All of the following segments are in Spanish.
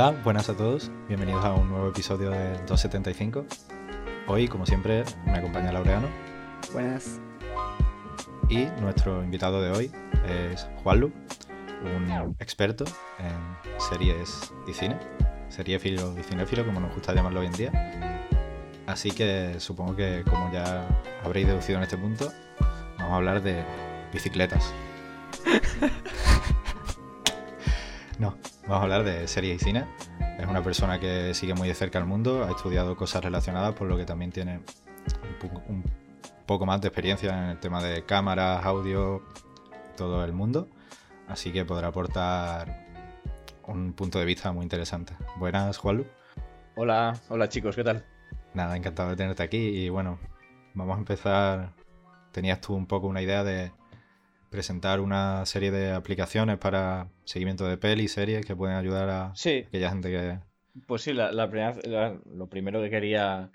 Hola, buenas a todos. Bienvenidos a un nuevo episodio de 275. Hoy, como siempre, me acompaña Laureano. Buenas. Y nuestro invitado de hoy es Juanlu, un experto en series y cine, seriéfilo y cinéfilo, como nos gusta llamarlo hoy en día. Así que supongo que, como ya habréis deducido en este punto, vamos a hablar de bicicletas. Vamos a hablar de series y cine. Es una persona que sigue muy de cerca el mundo, ha estudiado cosas relacionadas, por lo que también tiene un, un poco más de experiencia en el tema de cámaras, audio, todo el mundo. Así que podrá aportar un punto de vista muy interesante. Buenas, Juanlu. Hola, hola chicos, ¿qué tal? Nada, encantado de tenerte aquí y bueno, vamos a empezar. Tenías tú un poco una idea de presentar una serie de aplicaciones para seguimiento de pelis, series que pueden ayudar a Sí, aquella gente que... pues sí, la, la primera- la- lo primero que quería,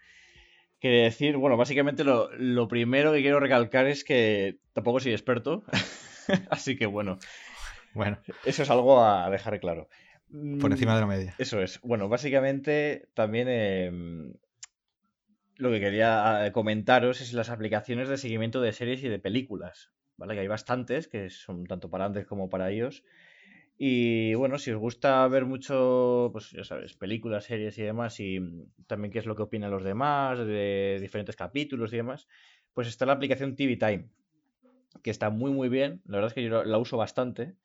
quería decir, bueno, básicamente lo, lo primero que quiero recalcar es que tampoco soy experto, así que bueno, Bueno, eso es algo a dejar claro. por Mm, encima de la media. Eso es. Bueno, básicamente también em, lo que quería eh, comentaros es las aplicaciones de seguimiento de series y de películas, ¿vale? Que hay bastantes, que son tanto para Android como para iOS. Y bueno, si os gusta ver mucho, pues ya sabes, películas, series y demás, y también qué es lo que opinan los demás, de diferentes capítulos y demás, pues está la aplicación TV Time, que está muy muy bien. La verdad es que yo la uso bastante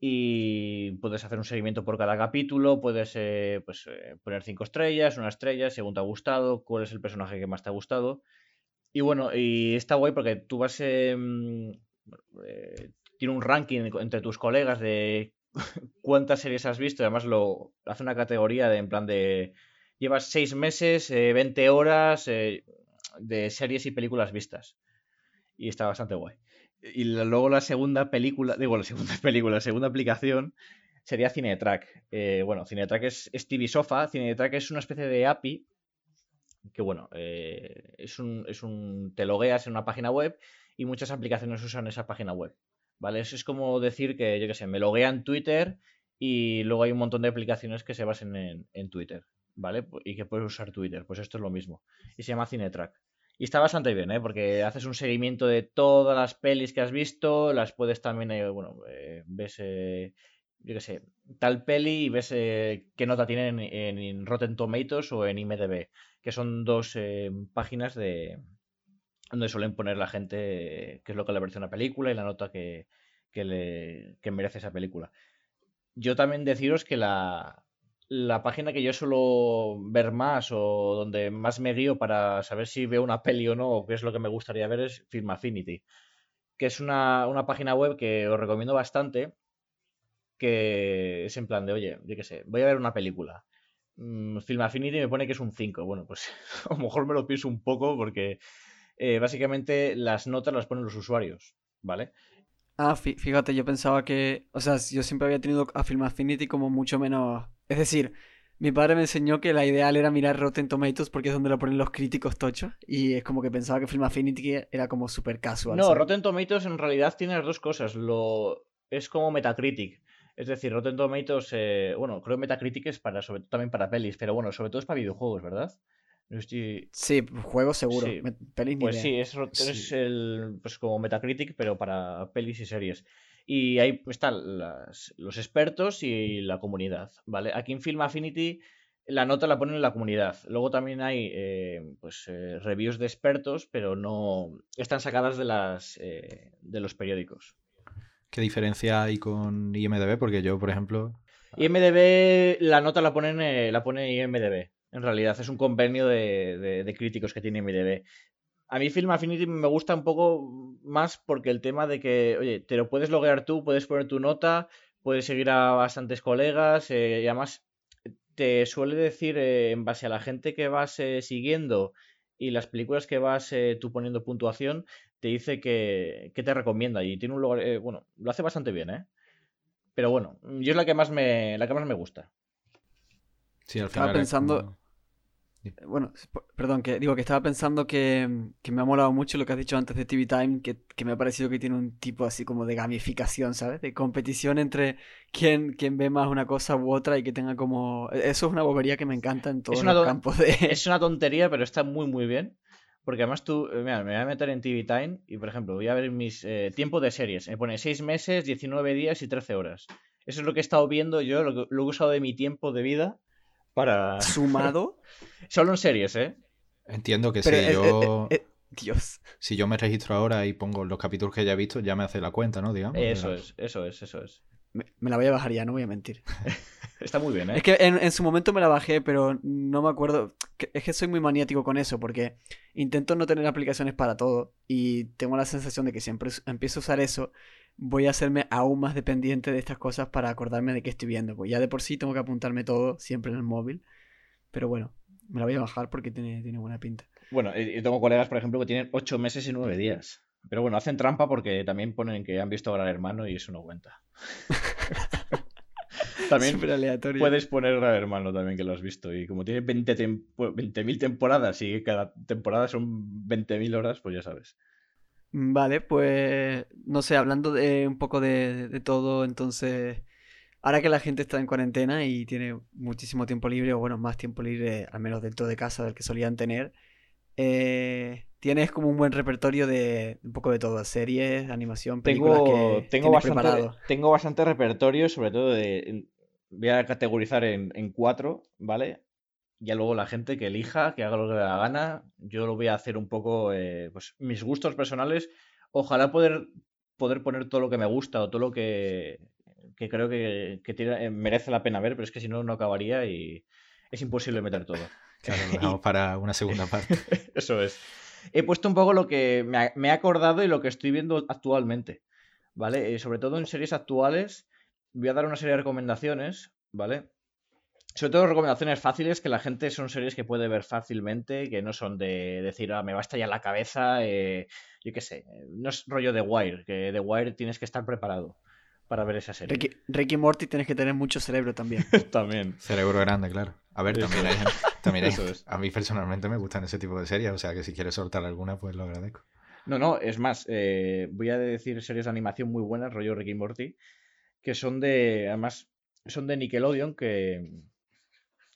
y puedes hacer un seguimiento por cada capítulo, puedes eh, pues, eh, poner cinco estrellas, una estrella, según te ha gustado, cuál es el personaje que más te ha gustado. Y bueno, y está guay porque tú vas... mm, eh, tiene un ranking entre tus colegas de cuántas series has visto, y además lo hace una categoría de en plan de... Llevas seis meses, eh, 20 horas eh, de series y películas vistas. Y está bastante guay. Y luego la segunda película, digo, la segunda película, la segunda aplicación sería Cinetrack. Eh, bueno, Cinetrack es, es TV Sofa. Cinetrack es una especie de API que, bueno, eh, es, un, es un. Te logueas en una página web y muchas aplicaciones usan esa página web. ¿Vale? Eso es como decir que, yo qué sé, me loguea en Twitter y luego hay un montón de aplicaciones que se basen en, en Twitter. ¿Vale? Y que puedes usar Twitter. Pues esto es lo mismo. Y se llama Cinetrack. Y está bastante bien, ¿eh? Porque haces un seguimiento de todas las pelis que has visto, las puedes también, eh, bueno, eh, ves, eh, yo qué sé, tal peli y ves eh, qué nota tiene en, en- en Rotten Tomatoes o en IMDb, que son dos eh, páginas de donde suelen poner la gente qué es lo que le parece una película y la nota que, que le, que merece esa película. Yo también deciros que la, la página que yo suelo ver más o donde más me guío para saber si veo una peli o no o qué es lo que me gustaría ver es Film Affinity, que es una, una página web que os recomiendo bastante, que es en plan de, oye, yo qué sé, voy a ver una película. Mm, Film Affinity me pone que es un 5. Bueno, pues a lo mejor me lo pienso un poco porque eh, básicamente las notas las ponen los usuarios, ¿vale? Ah, fí- fíjate, yo pensaba que, o sea, yo siempre había tenido a Film Affinity como mucho menos, es decir, mi padre me enseñó que la ideal era mirar Rotten Tomatoes porque es donde lo ponen los críticos tochos y es como que pensaba que Film Affinity era como super casual. No, ¿sabes? Rotten Tomatoes en realidad tiene las dos cosas. Lo... Es como Metacritic. Es decir, Rotten Tomatoes, eh, bueno, creo que Metacritic es para, sobre todo también para pelis, pero bueno, sobre todo es para videojuegos, ¿verdad? Estoy... Sí, juegos seguro, Sí. pelis ni Pues idea. sí, es, Sí. el, pues como Metacritic, pero para pelis y series. Y ahí están las- los expertos y la comunidad, ¿vale? Aquí en Film Affinity la nota la ponen en la comunidad. Luego también hay eh, pues, eh, reviews de expertos, pero no están sacadas de, las, eh, de los periódicos. ¿Qué diferencia hay con IMDB? Porque yo, por ejemplo, IMDB, la nota la ponen, eh, la pone IMDB. En realidad, es un convenio de, de- críticos que tiene IMDB. A mí Film Affinity me gusta un poco más porque el tema de que, oye, te lo puedes loguear tú, puedes poner tu nota, puedes seguir a bastantes colegas eh, y además te suele decir eh, en base a la gente que vas siguiendo y las películas que vas tú poniendo puntuación, te dice que, que te recomienda y tiene un lugar, eh, bueno, lo hace bastante bien, ¿eh? Pero bueno, yo es la que más me, la que más me gusta. sí, al Estaba final es pensando- como- Bueno, perdón, que digo que estaba pensando que, que, me ha molado mucho lo que has dicho antes de TV Time, que, que, me ha parecido que tiene un tipo así como de gamificación, ¿sabes? De competición entre quién, quién ve más una cosa u otra y que tenga como... Eso es una bobería que me encanta en todos los campos de... Es una tontería, pero está muy, muy bien. Porque además tú, eh, mira, me voy a meter en TV Time y, por ejemplo, voy a ver mis eh, tiempos de series. Me pone 6 meses, 19 días y 13 horas. Eso es lo que he estado viendo yo, lo, lo he usado de mi tiempo de vida para... ¿Sumado? Solo en series, ¿eh? Entiendo que si yo... Dios. Si yo me registro ahora y pongo los capítulos que haya visto, ya me hace la cuenta, ¿no? Digamos. Eso es, eso es, eso es. Me, la voy a bajar ya, no voy a mentir. Está muy bien, ¿eh? Es que en, su momento me la bajé, pero no me acuerdo. Es que soy muy maniático con eso, porque intento no tener aplicaciones para todo. Y tengo la sensación de que siempre empiezo a usar eso, voy a hacerme aún más dependiente de estas cosas para acordarme de qué estoy viendo. Pues ya de por sí tengo que apuntarme todo siempre en el móvil. Pero bueno, me la voy a bajar porque tiene, tiene buena pinta. Bueno, yo tengo colegas, por ejemplo, que tienen 8 meses y 9 días. Pero bueno, hacen trampa porque también ponen que han visto Gran Hermano y eso no cuenta. también puedes poner Gran Hermano también que lo has visto. Y como tiene 20.000 temporadas y cada temporada son 20.000 horas, pues ya sabes. Vale, pues no sé, hablando de un poco de, todo, entonces, ahora que la gente está en cuarentena y tiene muchísimo tiempo libre, o bueno, más tiempo libre, al menos dentro de casa del que solían tener, eh, tienes como un buen repertorio de un poco de todo, series, animación, películas tengo, que tengo bastante, Tengo bastante repertorio, sobre todo de... Voy a categorizar en, en cuatro, ¿vale? ya luego la gente que elija, que haga lo que le da gana. Yo lo voy a hacer un poco, eh, pues mis gustos personales. Ojalá poder, poder poner todo lo que me gusta o todo lo que, creo que, eh, merece la pena ver, pero es que si no, no acabaría y es imposible meter todo. Claro, lo dejamos para una segunda parte. Eso es. He puesto un poco lo que me, me he acordado y lo que estoy viendo actualmente, ¿vale? Eh, sobre todo en series actuales, voy a dar una serie de recomendaciones, ¿vale? sobre todo recomendaciones fáciles que la gente son series que puede ver fácilmente, que no son de decir, ah, me va a estallar la cabeza, eh, yo qué sé, no es rollo de Wire, que de Wire tienes que estar preparado para ver esa serie. Ricky, Morty tienes que tener mucho cerebro también. también. Cerebro grande, claro. A ver, también hay, también hay, a mí personalmente me gustan ese tipo de series, o sea que si quieres soltar alguna, pues lo agradezco. No, no, es más, eh, voy a decir series de animación muy buenas, rollo Ricky Morty, que son de, además, son de Nickelodeon, que,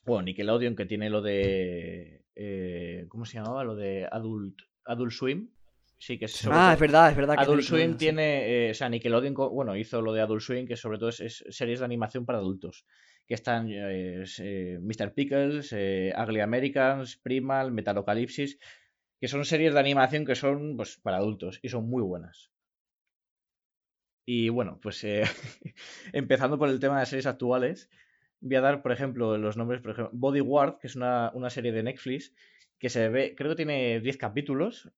bueno, Nickelodeon que tiene lo de. Eh, ¿Cómo se llamaba? Lo de Adult, Adult Swim. Sí, que es ah, es verdad, es verdad. Adult Swim tiene. Eh, o sea, Nickelodeon, bueno, hizo lo de Adult Swim, que sobre todo es, series de animación para adultos. Que están eh, Mr. Pickles, Ugly Americans, Primal, Metalocalypsis. Que son series de animación que son pues, para adultos y son muy buenas. Y bueno, pues empezando por el tema de series actuales, voy a dar, por ejemplo, los nombres, por ejemplo, Bodyguard, que es una, serie de Netflix, que se ve, creo que tiene 10 capítulos.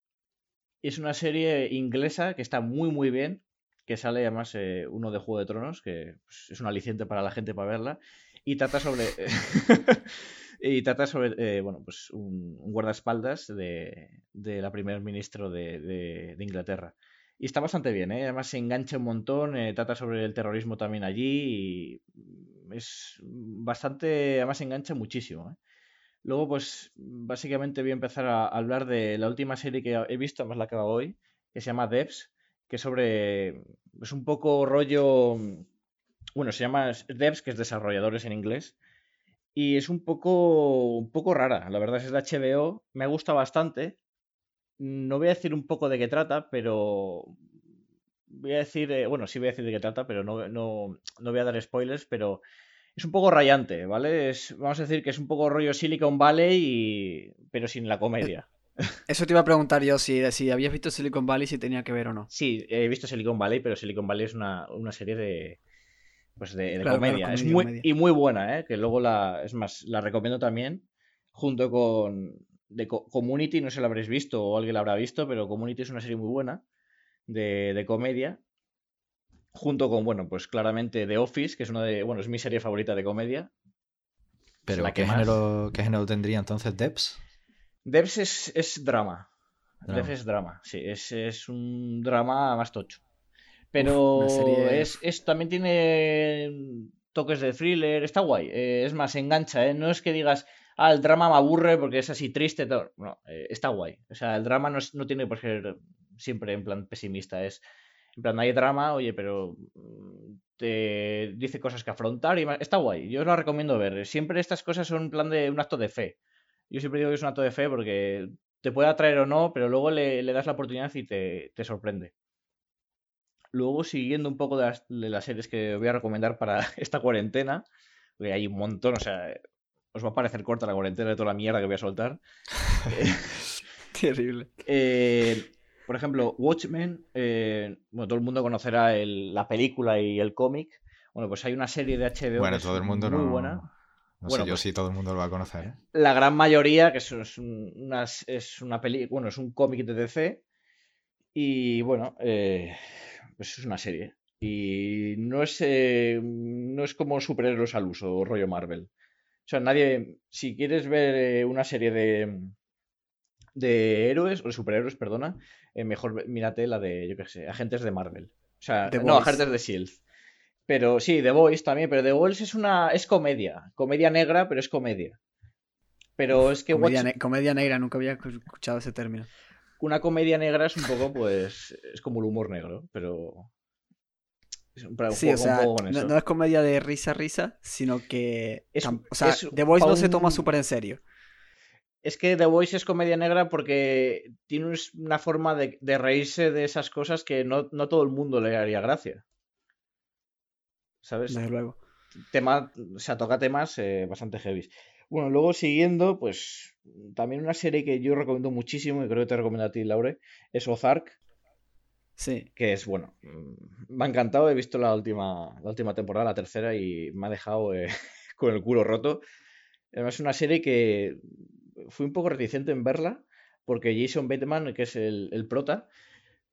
Y es una serie inglesa que está muy, muy bien. Que sale además eh, uno de Juego de Tronos, que pues, es un aliciente para la gente para verla. Y trata sobre. y trata sobre, eh, bueno, pues un, guardaespaldas de, de, la primer ministro de, de, Inglaterra. Y está bastante bien, ¿eh? además se engancha un montón, eh, trata sobre el terrorismo también allí y es bastante, además engancha muchísimo. ¿eh? Luego, pues básicamente voy a empezar a hablar de la última serie que he visto, además la acabo hoy, que se llama Devs, que sobre, es un poco rollo, bueno, se llama Devs, que es desarrolladores en inglés, y es un poco, un poco rara, la verdad es de HBO, me gusta bastante, no voy a decir un poco de qué trata, pero voy a decir, eh, bueno, sí voy a decir de qué trata, pero no, no, no, voy a dar spoilers, pero es un poco rayante, ¿vale? Es, vamos a decir que es un poco rollo Silicon Valley, y, pero sin la comedia. Eso te iba a preguntar yo, si, si habías visto Silicon Valley, si tenía que ver o no. Sí, he visto Silicon Valley, pero Silicon Valley es una, serie de, pues de, comedia. es muy, Y muy buena, ¿eh? Que luego la, es más, la recomiendo también, junto con de Community, no sé si la habréis visto o alguien la habrá visto, pero Community es una serie muy buena de, comedia, junto con, bueno, pues claramente The Office, que es una de, bueno, es mi serie favorita de comedia. Pero ¿qué, género, ¿qué género tendría entonces Debs? Debs es, es drama. Debs es drama, sí, es, es un drama más tocho. Pero es, es, también tiene toques de thriller, está guay. Eh, es más, engancha, ¿eh? No es que digas, ah, el drama me aburre porque es así triste. No, eh, está guay. O sea, el drama no, no tiene por ser siempre en plan pesimista. Es, en plan, hay drama, oye, pero mm, te dice cosas que afrontar y está guay. Yo lo recomiendo ver. Siempre estas cosas son en plan de un acto de fe. Yo siempre digo que es un acto de fe porque te puede atraer o no, pero luego le, das la oportunidad y te, sorprende. Luego, siguiendo un poco de las, series que voy a recomendar para esta cuarentena, porque hay un montón, o sea, os va a parecer corta la cuarentena de toda la mierda que voy a soltar. Terrible. Eh, por ejemplo, Watchmen, eh, bueno, todo el mundo conocerá la película y el cómic. Bueno, pues hay una serie de HBO bueno, todo el mundo muy no, buena. No sé yo pues sí todo el mundo lo va a conocer. ¿eh? La gran mayoría, que es una, es una peli, bueno, es un cómic de DC. Y bueno, eh, pues es una serie. Y no es, no es como superhéroes al uso, rollo Marvel. O sea, nadie, si quieres ver una serie de, de héroes, o de superhéroes, perdona, eh, mejor mírate la de, yo qué sé, agentes de Marvel. O sea, no, agentes de Shield. Pero sí, The Voice también, pero The Voice es una. es comedia. Comedia negra, pero es comedia. Pero es que. Comedia, negra, nunca había escuchado ese término. Una comedia negra es un poco, pues. es como el humor negro, pero. Sí, o sea, no, es comedia de risa risa, sino que. o sea, The Voice no se toma súper en serio es que The Voice es comedia negra porque tiene una forma de, reírse de esas cosas que no, todo el mundo le haría gracia. ¿Sabes? Desde luego. Tema, o sea, toca temas eh, bastante heavy. Bueno, luego siguiendo, pues también una serie que yo recomiendo muchísimo y creo que te recomiendo a ti, Laure, es Ozark. Sí. Que es, bueno, mm, me ha encantado, he visto la última, la última temporada, la tercera, y me ha dejado eh, con el culo roto. Además, es una serie que fui un poco reticente en verla porque Jason Bateman, que es el, prota,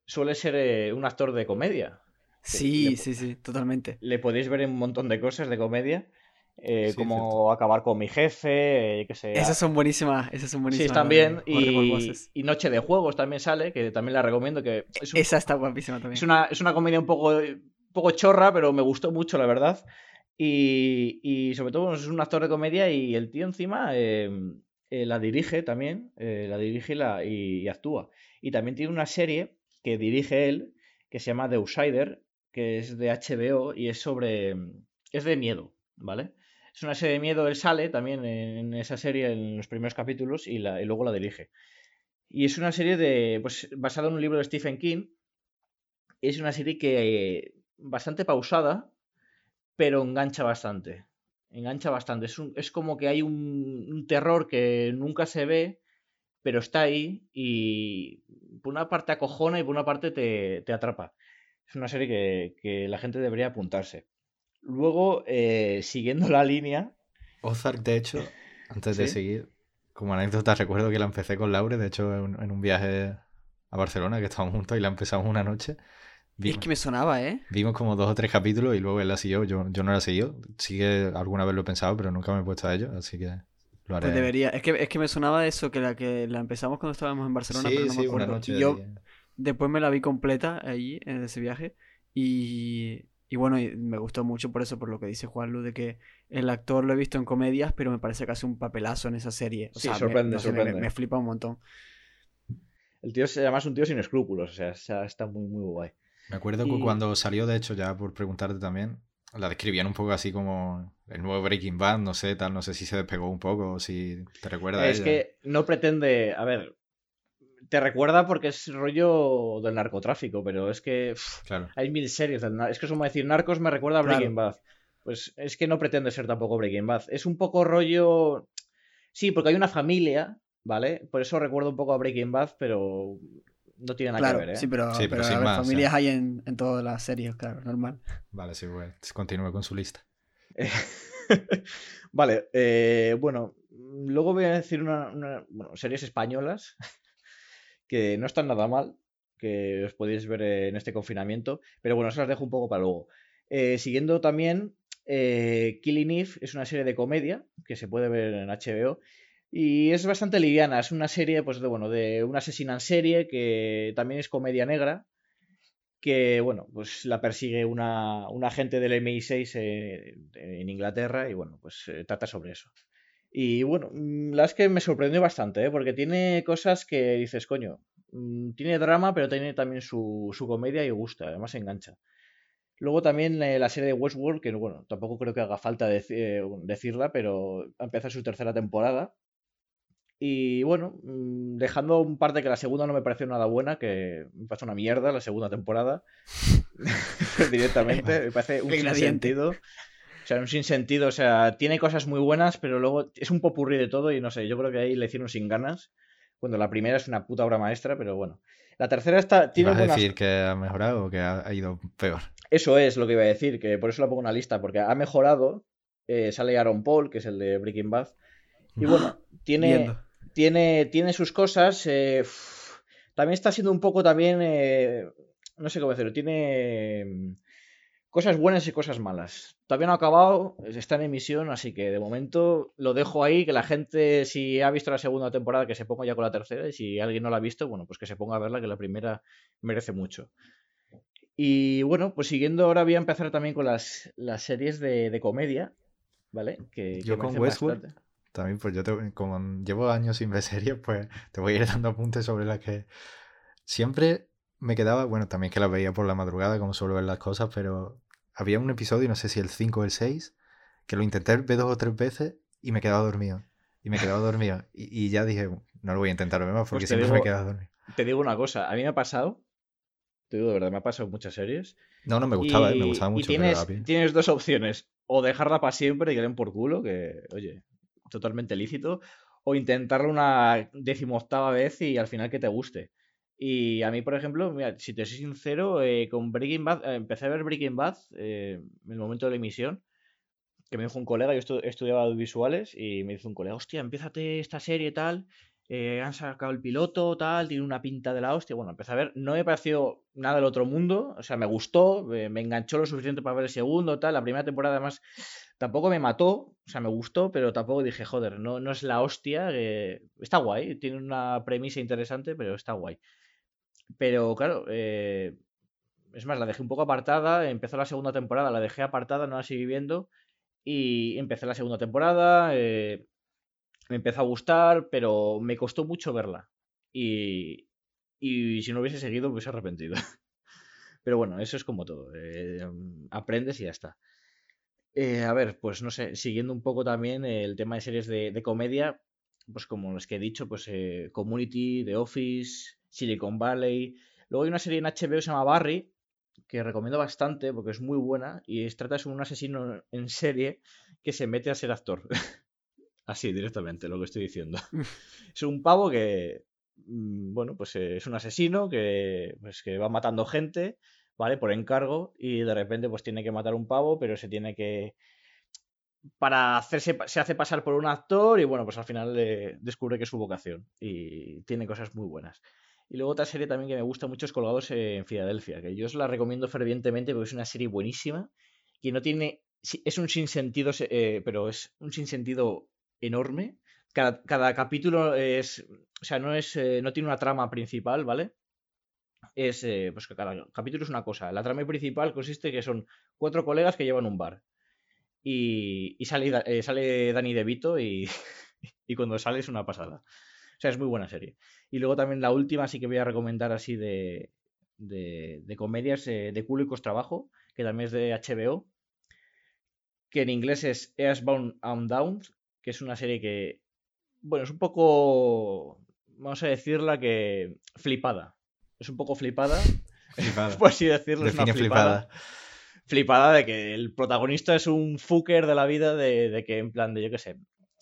suele ser eh, un actor de comedia. Sí, sí, sí, totalmente. Le podéis ver en un montón de cosas de comedia. Eh, como acabar con mi jefe, eh, que sé. Esas son buenísimas, esas son buenísimas. Sí, también. Y, Noche de Juegos también sale, que también la recomiendo. Que Esa está guapísima también. Es una, es una comedia un poco, poco chorra, pero me gustó mucho, la verdad. Y, sobre todo es un actor de comedia y el tío encima em, eh, la dirige también, eh, la dirige y, actúa. Y también tiene una serie que dirige él, que se llama The Outsider, que es de HBO y es sobre... es de miedo, ¿vale? Es una serie de miedo, él sale también en esa serie en los primeros capítulos y, luego la dirige. Y es una serie de, pues, basada en un libro de Stephen King. Es una serie que bastante pausada, pero engancha bastante engancha bastante. Es, como que hay un, terror que nunca se ve, pero está ahí y por una parte acojona y por una parte te, atrapa. Es una serie que, la gente debería apuntarse. Luego, eh, siguiendo la línea... Ozark, de hecho, antes de seguir, como anécdota, recuerdo que la empecé con Laure, de hecho, en, un viaje a Barcelona, que estábamos juntos y la empezamos una noche es que me sonaba, ¿eh? Vimos como dos o tres capítulos y luego él la siguió. Yo, yo no la siguió. Sí que alguna vez lo he pensado, pero nunca me he puesto a ello, así que lo haré. Pues debería. Es que, es que me sonaba eso, que la que la empezamos cuando estábamos en Barcelona, sí, pero no sí, me acuerdo. Una noche yo después me la vi completa allí, en ese viaje, y, y bueno, me gustó mucho por eso, por lo que dice Juan Lu, de que el actor lo he visto en comedias, pero me parece que hace un papelazo en esa serie. sí, sorprende, sorprende. Me, flipa un montón. El tío, además, es un tío sin escrúpulos, o sea, está muy, muy guay. Me acuerdo que cuando salió, de hecho, ya por preguntarte también, la describían un poco así como el nuevo Breaking Bad, no sé, tal, no sé si se despegó un poco o si te recuerda. Es que no pretende, a ver, te recuerda porque es rollo del narcotráfico, pero es que hay mil series del Es que es como decir, Narcos me recuerda a Breaking Bad. Pues es que no pretende ser tampoco Breaking Bad. Es un poco rollo... Sí, porque hay una familia, ¿vale? Por eso recuerdo un poco a Breaking Bad, pero no tiene nada que ver, ¿eh? Sí, pero, familias hay en, todas las series, claro, normal. Vale, sí, pues continúe con su lista. vale, eh, bueno, luego voy a decir una, bueno, series españolas que no están nada mal, que os podéis ver en este confinamiento, pero bueno, se las dejo un poco para luego. Eh, siguiendo también, eh, Killing Eve es una serie de comedia que se puede ver en HBO y es bastante liviana, es una serie, pues de bueno, de una asesina en serie que también es comedia negra. Que bueno, pues la persigue una, agente del MI6 en, Inglaterra y bueno, pues eh, trata sobre eso. Y bueno, mm, la es que me sorprendió bastante, ¿eh? porque tiene cosas que dices, coño, mm, tiene drama, pero tiene también su, su comedia y gusta, además engancha. Luego también eh, la serie de Westworld, que bueno, tampoco creo que haga falta eh, decirla, pero empieza su tercera temporada. Y bueno, mm, dejando un par de que la segunda no me pareció nada buena, que me parece una mierda la segunda temporada, directamente, me parece un sentido o sea, un sinsentido. O sea, tiene cosas muy buenas, pero luego es un popurrí de todo y no sé, yo creo que ahí le hicieron sin ganas. Cuando la primera es una puta obra maestra, pero bueno. La tercera está. Tiene ¿Vas a decir que ha mejorado o que ha, ido peor? Eso es lo que iba a decir, que por eso la pongo en la lista, porque ha mejorado. Eh, sale Aaron Paul, que es el de Breaking Bad. Y bueno, tiene, tiene, tiene sus cosas. Eh, también está siendo un poco también. Eh, no sé cómo decirlo. Tiene cosas buenas y cosas malas. Todavía no ha acabado, está en emisión, así que de momento lo dejo ahí, que la gente, si ha visto la segunda temporada, que se ponga ya con la tercera, y si alguien no la ha visto, bueno, pues que se ponga a verla, que la primera merece mucho. Y bueno, pues siguiendo ahora voy a empezar también con las, las series de, comedia, ¿vale? Que, yo con Westworld, también pues yo como llevo años sin ver series, pues te voy a ir dando apuntes sobre las que siempre me quedaba, bueno, también que las veía por la madrugada, como suelo ver las cosas, pero había un episodio, no sé si el 5 o el 6, que lo intenté ver dos o tres veces y me quedaba dormido. Y me quedaba dormido. Y, ya dije, no lo voy a intentar ver más pues porque siempre me quedaba dormido. Te digo una cosa, a mí me ha pasado, te digo de verdad, me ha pasado muchas series. No, no, me gustaba, eh, me gustaba mucho. Y tienes, tienes dos opciones, o dejarla para siempre y que den por culo, que, oye, totalmente lícito, o intentarlo una decimoctava vez y al final que te guste. Y a mí, por ejemplo, mira, si te soy sincero, eh, con Breaking Bad, eh, empecé a ver Breaking Bad eh, en el momento de la emisión, que me dijo un colega, yo estudiaba audiovisuales, y me dijo un colega, hostia, empiézate esta serie tal, han sacado el piloto, tal, tiene una pinta de la hostia. Bueno, empecé a ver, no me pareció nada del otro mundo, o sea, me gustó, me enganchó lo suficiente para ver el segundo, tal, la primera temporada además tampoco me mató, o sea, me gustó, pero tampoco dije, joder, no, no es la hostia, está guay, tiene una premisa interesante, pero está guay. Pero claro, eh, es más, la dejé un poco apartada, empezó la segunda temporada, la dejé apartada, no la seguí viendo y empecé la segunda temporada, eh, me empezó a gustar, pero me costó mucho verla. Y, y si no hubiese seguido, me hubiese arrepentido. Pero bueno, eso es como todo. Eh, aprendes y ya está. a ver, pues no sé, siguiendo un poco también el tema de series de, comedia, pues como los que he dicho, pues Community, The Office, Silicon Valley. Luego hay una serie en HBO que se llama Barry, que recomiendo bastante porque es muy buena y trata de un asesino en serie que se mete a ser actor. Así, directamente, lo que estoy diciendo. es un pavo que, mm, bueno, pues eh, es un asesino que, pues, que va matando gente, ¿vale? Por encargo y de repente pues tiene que matar un pavo, pero se tiene que... Para hacerse, se hace pasar por un actor y bueno, pues al final descubre que es su vocación y tiene cosas muy buenas. Y luego otra serie también que me gusta mucho es Colgados en Filadelfia, que yo os la recomiendo fervientemente porque es una serie buenísima, que no tiene, es un sinsentido, eh, pero es un sinsentido enorme. Cada, capítulo es, o sea, no es, eh, no tiene una trama principal, ¿vale? Es, eh, pues cada capítulo es una cosa. La trama principal consiste que son cuatro colegas que llevan un bar. Y, y sale, sale Danny DeVito y, y cuando sale es una pasada. O sea, es muy buena serie. Y luego también la última sí que voy a recomendar así de, de, comedias eh, de culo y trabajo, que también es de HBO, que en inglés es Earthbound and Downs, que es una serie que, bueno, es un poco, vamos a decirla que flipada. Es un poco flipada, flipada. por así decirlo, es una flipada. flipada. de que el protagonista es un fucker de la vida, de, de que en plan de, yo qué sé,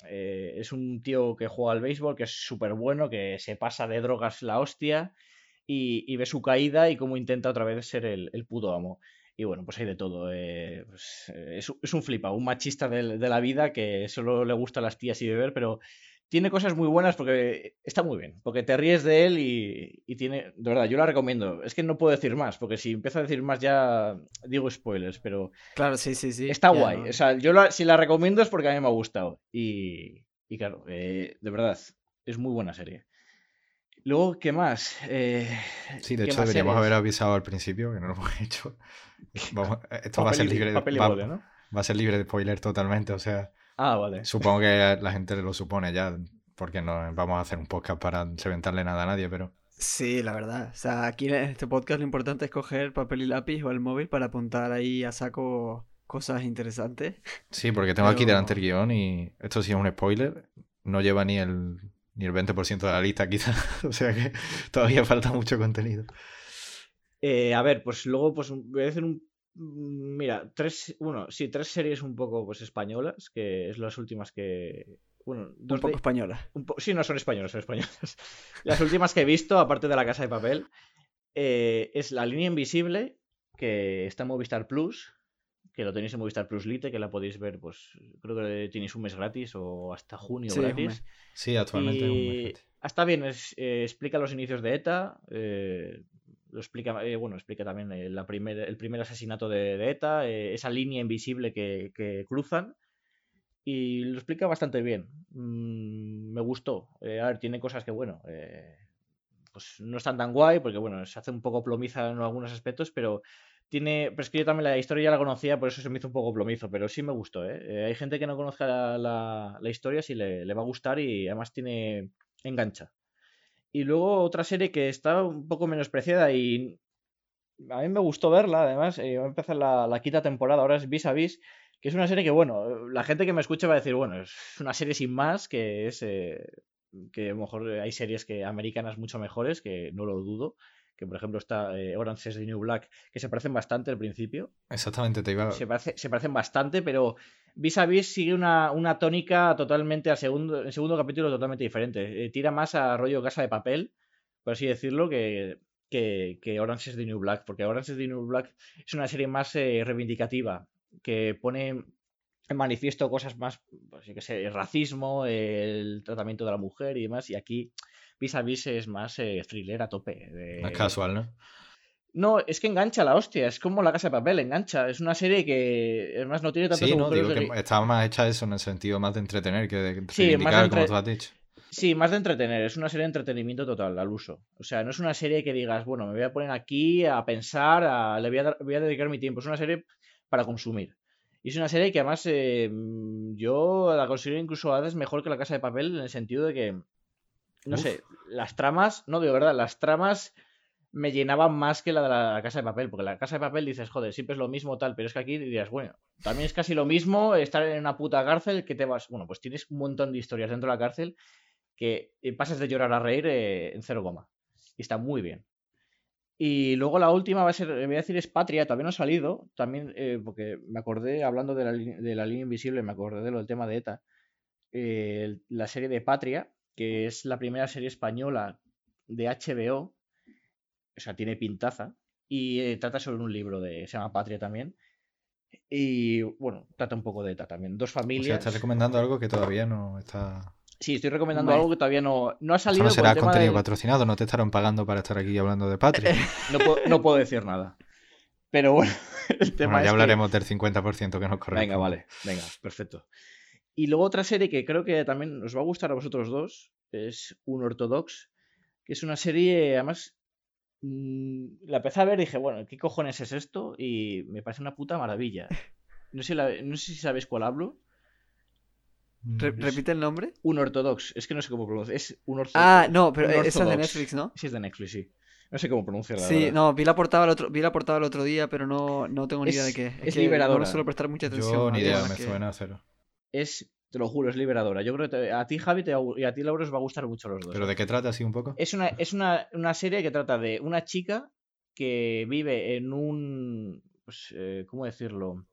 eh, es un tío que juega al béisbol, que es súper bueno, que se pasa de drogas la hostia y, ve su caída y cómo intenta otra vez ser el, puto amo. Y bueno, pues hay de todo. Eh, pues, eh, es, un flipa, un machista de, la vida que solo le gusta las tías y beber, pero tiene cosas muy buenas porque está muy bien, porque te ríes de él y, tiene, de verdad, yo la recomiendo. Es que no puedo decir más, porque si empiezo a decir más ya digo spoilers, pero... Claro, sí, sí, sí. Está guay. O sea, yo si la recomiendo es porque a mí me ha gustado. Y, y claro, eh, de verdad, es muy buena serie. Luego, ¿qué más? Eh, sí, de hecho deberíamos haber avisado al principio, que no lo hemos hecho. esto va a ser libre de, va, va a ser libre de spoiler totalmente, o sea... Ah, vale. Supongo que la gente lo supone ya, porque no vamos a hacer un podcast para reventarle nada a nadie, pero Sí, la verdad. O sea, aquí en este podcast lo importante es coger papel y lápiz o el móvil para apuntar ahí a saco cosas interesantes. sí, porque tengo aquí delante el guion y esto sí es un spoiler, no lleva ni el, ni el 20% de la lista quizás, o sea que todavía falta mucho contenido. Eh, a ver, pues luego pues voy a decir un... mm, Mira, tres, bueno, sí, tres series un poco pues españolas, que es las últimas que... Bueno, Un dos poco de- un po- Sí, no son españolas, son españolas. Las últimas que he visto, aparte de La Casa de Papel, eh, es La Línea Invisible, que está en Movistar Plus, que lo tenéis en Movistar Plus Lite, que la podéis ver, pues creo que tenéis un mes gratis o hasta junio Sí, gratis. Sí, actualmente es un Y mes. está bien, es- eh, explica los inicios de ETA, eh, lo explica, eh, bueno, explica también eh, la primer- el primer asesinato de, ETA, eh, esa línea invisible que, que cruzan, y lo explica bastante bien. Mm, me gustó. A ver, tiene cosas que, bueno, pues no están tan guay, porque, bueno, se hace un poco plomiza en algunos aspectos, pero tiene. Pero es que yo también la historia ya la conocía, por eso se me hizo un poco plomizo, pero sí me gustó, hay gente que no conozca la, la- la historia, sí le, le va a gustar y además tiene. engancha. Y luego otra serie que está un poco menospreciada y a mí me gustó verla, además, eh, va a empezar la, la quinta temporada, ahora es Vis a Vis, que es una serie que, bueno, la gente que me escucha va a decir, bueno, es una serie sin más, que es, eh, que a lo mejor hay series que americanas mucho mejores, que no lo dudo, que por ejemplo está eh, Orange is the New Black, que se parecen bastante al principio, Exactamente, te iba se, parece- se parecen bastante, pero Vis a Vis sigue una, una tónica totalmente al segundo, el segundo capítulo totalmente diferente. Eh, tira más a rollo casa de papel, por así decirlo, que, que, que Orange is the New Black, porque Orange is the New Black es una serie más eh, reivindicativa, que pone en manifiesto cosas más, pues qué sé, el racismo, el tratamiento de la mujer y demás, y aquí Vis a Vis es más eh, thriller a tope. más casual, ¿no? No, es que engancha la hostia, es como la casa de papel, engancha. Es una serie que además no tiene tantos Sí, no, digo de que estaba más hecha eso en el sentido más de entretener que de Sí, más de como tú has dicho. Sí, más de entretener, es una serie de entretenimiento total al uso. O sea, no es una serie que digas, bueno, me voy a poner aquí a pensar, a- le voy a, dar- voy a dedicar mi tiempo. Es una serie para consumir. Y es una serie que además eh, mm, yo la considero incluso a veces mejor que la casa de papel en el sentido de que, no Uf. sé, las tramas, no de verdad, las tramas me llenaban más que la de la casa de papel, porque la casa de papel dices, joder, siempre es lo mismo tal, pero es que aquí dirías, bueno, también es casi lo mismo estar en una puta cárcel que te vas, bueno, pues tienes un montón de historias dentro de la cárcel que eh, pasas de llorar a reír eh, en cero coma. Y está muy bien. Y luego la última va a ser, eh, voy a decir, es Patria, todavía no ha salido, también porque me acordé, hablando de la, de la línea invisible, me acordé de lo del tema de ETA, la serie de Patria, que es la primera serie española de HBO, o sea, tiene pintaza, y eh, trata sobre un libro de, se llama Patria también, y bueno, trata un poco de ETA también, dos O sea, familias. estás recomendando algo que todavía no está. Sí, estoy recomendando algo que todavía no, no ha salido. no será el tema contenido del- patrocinado, no te estarán pagando para estar aquí hablando de Patria. no, puedo, no puedo decir nada. Pero bueno, el tema Bueno, es ya que- hablaremos del 50% que nos corresponde. Venga, vale, venga, perfecto. Y luego otra serie que creo que también os va a gustar a vosotros dos es Un Ortodox, que es una serie, además, la empecé a ver y dije, bueno, ¿qué cojones es esto? Y me parece una puta maravilla. No sé, la- no sé si sabéis cuál hablo. Re- Mm, ¿Repite el nombre? Un Ortodox, es que no sé cómo pronunciar. Es un ortodox. Ah, no, pero esa es de. Netflix, ¿no? Sí, es de Netflix, sí. No sé cómo pronunciarla. la Sí, verdad. no, vi la portada el otro, vi la portada el otro día, pero no, no tengo ni idea de Es- qué. es que No liberadora. le suelo prestar mucha atención. Yo ni idea, me que- suena a cero. Es, te lo juro, es liberadora. Yo creo que te- a ti, Javi, te y a ti, Laura, os va a gustar mucho los dos. ¿Pero de qué trata así un poco? Es una, es una, una serie que trata de una chica que vive en un. Pues, eh, ¿Cómo decirlo?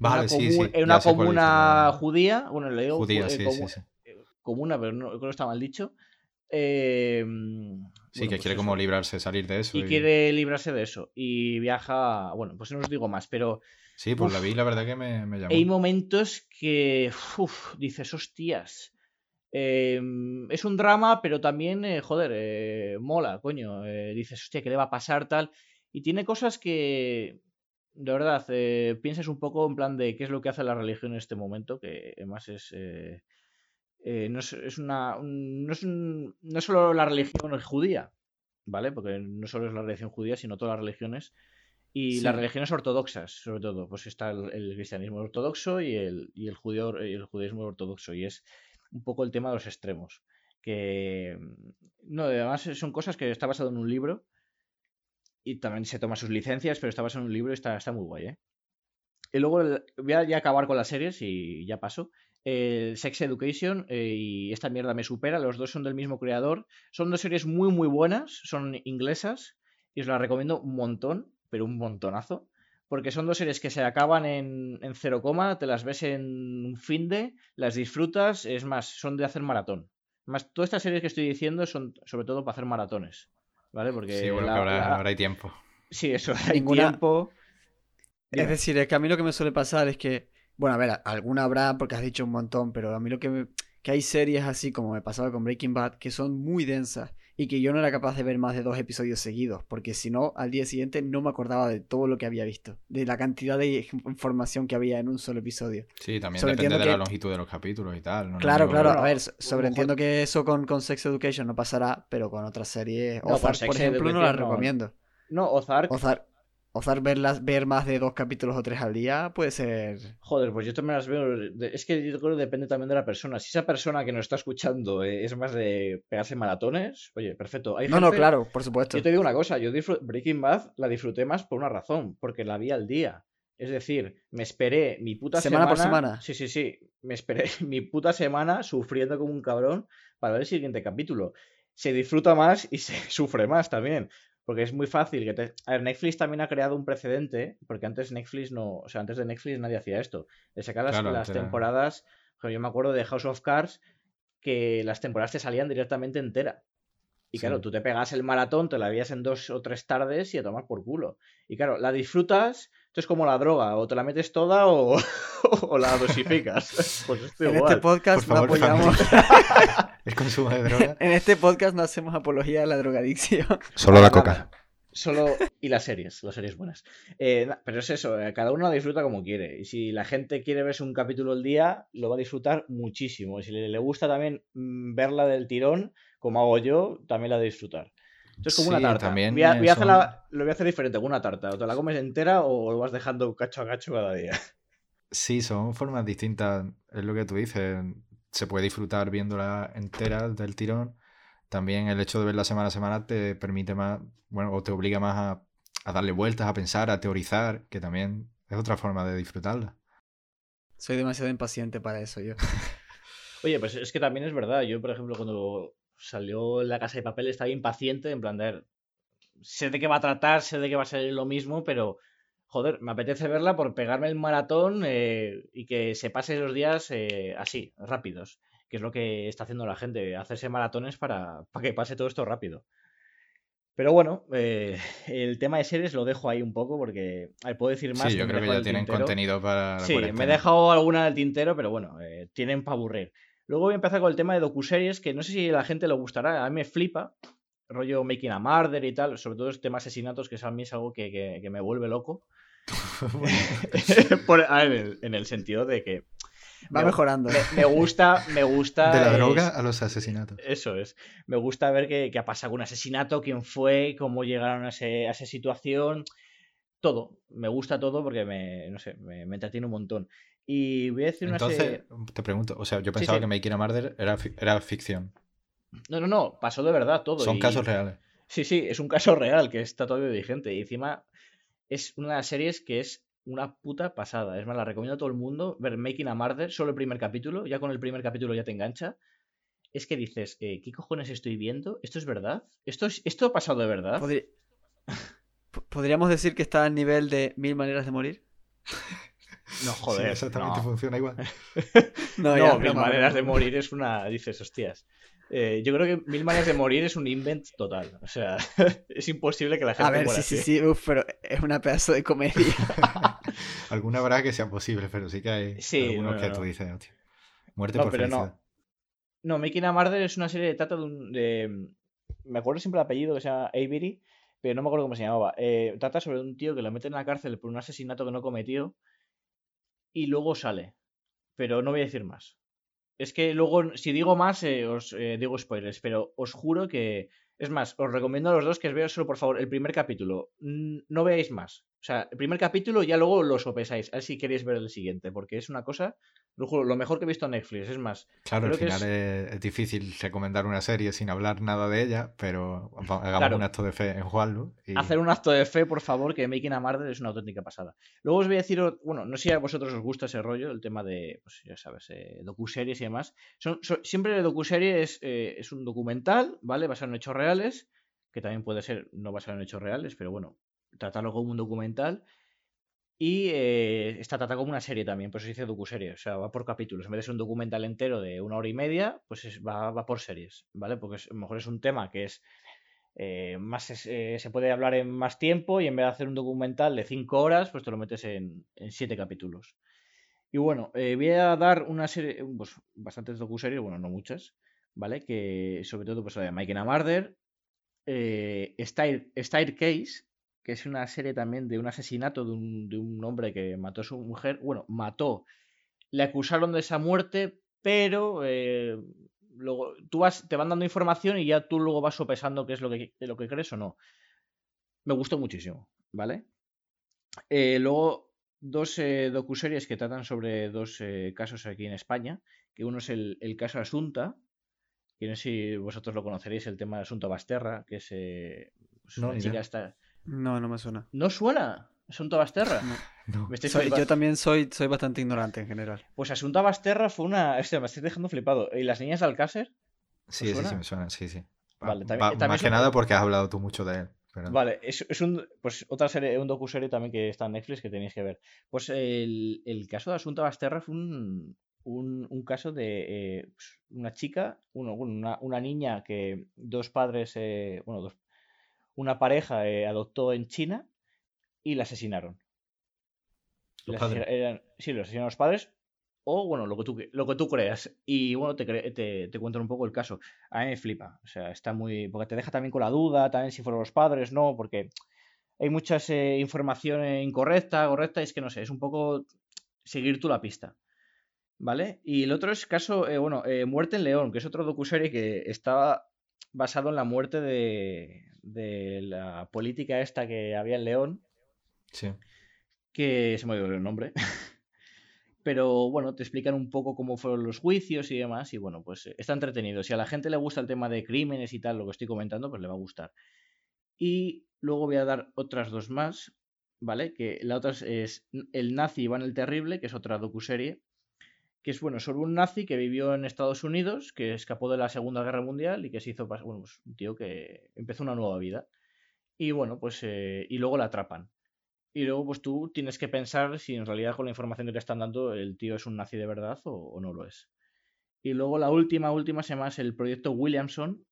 Vale, sí, sí. En una comuna judía. Bueno, le digo Judía, eh, sí, comu- sí, sí. comuna, pero no creo que está mal dicho. Eh, Sí, bueno, que pues quiere eso. como librarse, salir de eso. Y quiere librarse de eso. Y viaja. Bueno, pues no os digo más, pero Sí, pues la vi, la verdad que me, me llamó. hay momentos que. uf, dices, hostias. eh, es un drama, pero también, eh, joder, eh, mola, coño. eh, dices, hostia, ¿qué le va a pasar tal? Y tiene cosas que, de verdad, eh, piensas un poco en plan de qué es lo que hace la religión en este momento, que además es... eh, no es, es una... un- no, es un- no es solo la religión judía, ¿vale? Porque no solo es la religión judía, sino todas las religiones. Y Sí. las religiones ortodoxas, sobre todo, pues está el, el cristianismo ortodoxo y el, y el, judío, y el judaísmo ortodoxo. Y es un poco el tema de los extremos. Que. mm, No, además son cosas que está basado en un libro. Y también se toma sus licencias, pero está basado en un libro y está, está muy guay, ¿eh? Y luego voy a ya acabar con las series y ya paso. El Sex Education eh, y esta mierda me supera. Los dos son del mismo creador. Son dos series muy, muy buenas. Son inglesas. Y os las recomiendo un montón, pero un montonazo. Porque son dos series que se acaban en, en cero coma, te las ves en un fin de, las disfrutas. Es más, son de hacer maratón. Más, todas estas series que estoy diciendo son sobre todo para hacer maratones. ¿Vale? Porque Sí, bueno, la- que ahora, la- ahora hay tiempo. Sí, eso, hay Ninguna- tiempo. Dime. Es decir, es que a mí lo que me suele pasar es que, bueno, a ver, alguna habrá porque has dicho un montón, pero a mí lo que me, que hay series así como me pasaba con Breaking Bad que son muy densas y que yo no era capaz de ver más de dos episodios seguidos, porque si no, al día siguiente no me acordaba de todo lo que había visto, de la cantidad de información que había en un solo episodio. Sí, también depende de la longitud de los capítulos y tal. no Claro, claro, a ver, sobreentiendo mejor- que eso con, con Sex Education no pasará, pero con otras series, No, Ozark, por ejemplo, no la recomiendo. No, Ozark. Ozark, Ozark verlas, ver más de dos capítulos o tres al día puede ser... Joder, pues yo también las veo. Es que yo creo que depende también de la persona. Si esa persona que nos está escuchando eh, es más de pegarse maratones, oye, perfecto. Hay No, no, claro, por supuesto. Yo te digo una cosa, yo disfr- Breaking Bad la disfruté más por una razón, porque la vi al día. Es decir, me esperé mi puta Semana semana. por semana. Sí, sí, sí. Me esperé mi puta semana sufriendo como un cabrón para ver el siguiente capítulo. Se disfruta más y se sufre más también. Porque es muy fácil que te... A ver, Netflix también ha creado un precedente, porque antes Netflix no... O sea, antes de Netflix nadie hacía esto. De sacar las, Claro, las temporadas... Yo me acuerdo de House of Cards que las temporadas te salían directamente entera. Y Sí. claro, tú te pegas el maratón, te la veías en dos o tres tardes y a tomar por culo. Y claro, la disfrutas, esto es como la droga, o te la metes toda o, o la dosificas. Pues esto En igual. este podcast Por no favor, apoyamos. El consumo de droga. en este podcast no hacemos apología de la drogadicción. Solo la coca. Solo. Y las series, las series buenas. Eh, pero es eso, eh, cada uno la disfruta como quiere. Y si la gente quiere verse un capítulo al día, lo va a disfrutar muchísimo. Y si le, le gusta también mm, verla del tirón, como hago yo, también la va a disfrutar. Esto es como Sí, una tarta. también, voy a, voy a son- hacerla- lo voy a hacer diferente con una tarta. O te la comes entera o lo vas dejando cacho a cacho cada día. Sí, son formas distintas. Es lo que tú dices. Se puede disfrutar viéndola entera del tirón. También el hecho de verla semana a semana te permite más, bueno, o te obliga más a, a darle vueltas, a pensar, a teorizar, que también es otra forma de disfrutarla. Soy demasiado impaciente para eso yo. Oye, pues es que también es verdad. Yo, por ejemplo, cuando salió La Casa de Papel estaba impaciente, en plan de... ver, Sé de qué va a tratar, sé de qué va a ser lo mismo, pero... Joder, me apetece verla por pegarme el maratón eh, y que se pase los días eh, así, rápidos. Que es lo que está haciendo la gente, hacerse maratones para, para que pase todo esto rápido. Pero bueno, eh, el tema de series lo dejo ahí un poco porque ver, puedo decir más. Sí, yo creo que ya tienen tintero. contenido para la Sí, me he dejado alguna del tintero, pero bueno, tienen para aburrir. Luego voy a empezar con el tema de docuseries, que no sé si a la gente le gustará, a mí me flipa, rollo Making a Murder y tal, sobre todo el tema asesinatos, que a mí es algo que, que- que me vuelve loco. Por- a ver, en el- en el sentido de que Va Me- mejorando. me, me gusta, me gusta... De la es- droga a los asesinatos. Eso es. Me gusta ver qué, qué ha pasado con un asesinato, quién fue, cómo llegaron a, ese- a esa situación. Todo. Me gusta todo porque me, no sé, me, me entretiene un montón. Y voy a decir una Entonces, serie... te pregunto, o sea, yo pensaba sí. que Making a Murder era, fi- era ficción. No, no, no, pasó de verdad todo. Son y- casos reales. Sí, sí, es un caso real que está todavía vigente. Y encima es una de las series que es una puta pasada. Es más, la recomiendo a todo el mundo ver Making a Murder, solo el primer capítulo. Ya con el primer capítulo ya te engancha. Es que dices, eh, ¿qué cojones estoy viendo? ¿Esto es verdad? ¿Esto, es, ¿Esto ha pasado de verdad? ¿Podríamos decir que está al nivel de Mil Maneras de Morir? No, Sí, joder. exactamente no. funciona igual. No, No, ya, Mil Maneras de. Morir es una... Dices, hostias. Eh, yo creo que Mil Maneras de Morir es un invent total. O sea, es imposible que la gente A ver, muera sí, sí, así. sí, uf, pero es una pedazo de comedia. Alguna habrá que sea posible, pero sí que hay Sí, algunos no, que no, tú dices, hostia. Muerte No, por pero felicidad. no. No, Making a Murder es una serie que trata de un. de- me acuerdo siempre el apellido que se llama Avery, pero no me acuerdo cómo se llamaba. Eh, trata sobre un tío que lo meten en la cárcel por un asesinato que no cometió y luego sale. Pero no voy a decir más. Es que luego, si digo más, eh, os eh, digo spoilers, pero os juro que. Es más, os recomiendo a los dos que os veáis solo, por favor, el primer capítulo. No veáis más. O sea, el primer capítulo ya luego lo sopesáis, a ver si queréis ver el siguiente, porque es una cosa, lo, mejor que he visto en Netflix, es más. Claro, al final es- difícil recomendar una serie sin hablar nada de ella, pero hagamos Claro. un acto de fe en jugarlo. Y... Hacer un acto de fe, por favor, que Making a Murder es una auténtica pasada. Luego os voy a decir, bueno, no sé si a vosotros os gusta ese rollo, el tema de, pues ya sabes, eh, docuseries y demás. Son, son- siempre la docuserie es, eh, es un documental, ¿vale? Basado en hechos reales, que también puede ser no basado en hechos reales, pero bueno, tratarlo como un documental. Y eh, está tratada como una serie también, por eso se dice docuserie, o sea, va por capítulos. En vez de ser un documental entero de una hora y media, pues es- va, va por series, ¿vale? Porque es- a lo mejor es un tema que es eh, más eh, se puede hablar en más tiempo y en vez de hacer un documental de 5 horas, pues te lo metes en, en 7 capítulos. Y bueno, voy a dar una serie, pues bastantes docuseries, bueno, no muchas, ¿vale? Que sobre todo, pues la de Mike and a Murder, Stair- Staircase, que es una serie también de un asesinato de un, de un hombre que mató a su mujer, bueno, mató, le acusaron de esa muerte, pero eh, luego tú vas, te van dando información y ya tú luego vas sopesando qué es lo que, lo que crees o no. Me gustó muchísimo, ¿vale? Eh, luego, dos eh, docuseries que tratan sobre dos eh, casos aquí en España, que uno es el, el caso Asunta, que no sé si vosotros lo conoceréis, el tema de Asunto Basterra, que es pues No, una chica idea. No, no me suena. ¿No suena? Asunto Basterra. No. No. Soy- yo también soy, soy bastante ignorante en general. Pues Asunta Basterra fue una... Hostia, me estoy dejando flipado. ¿Y las niñas de Alcácer? Sí, ¿Os sí, sí, me suena, sí, sí. Vale, Va- también- va- también más que nada porque has hablado tú mucho de él. pero- Vale, es, es un, pues otra serie, un docuserie también que está en Netflix que tenéis que ver. Pues el, el caso de Asunta Basterra fue un, un, un caso de eh, pues, una chica, uno, bueno, una, una niña que dos padres, eh, bueno, dos, una pareja eh, adoptó en China y la asesinaron. Los asesina- eran- sí, los asesinaron los padres. O bueno, lo que tú, lo que tú creas. Y bueno, te, te, te cuento un poco el caso. A mí me flipa. O sea, está muy. Porque te deja también con la duda, también si fueron los padres, no, porque hay muchas eh, información eh, incorrecta, correcta, y es que no sé, es un poco seguir tú la pista. ¿Vale? Y el otro es caso, eh, bueno, eh, Muerte en León, que es otro docuserie que estaba basado en la muerte de, de la política esta que había en León, Sí. que se me ha olvidado el nombre. Pero bueno, te explican un poco cómo fueron los juicios y demás. Y bueno, pues eh, está entretenido. Si a la gente le gusta el tema de crímenes y tal, lo que estoy comentando, pues le va a gustar. Y luego voy a dar otras dos más, ¿vale? Que la otra es, es El nazi Iván el Terrible, que es otra docuserie. Que es, bueno, sobre un nazi que vivió en Estados Unidos, que escapó de la Segunda Guerra Mundial y que se hizo, bueno, pues un tío que empezó una nueva vida. Y bueno, pues, eh, y luego la atrapan. Y luego, pues tú tienes que pensar si en realidad con la información que te están dando el tío es un nazi de verdad o, no lo es. Y luego la última, última se llama el proyecto Williamson,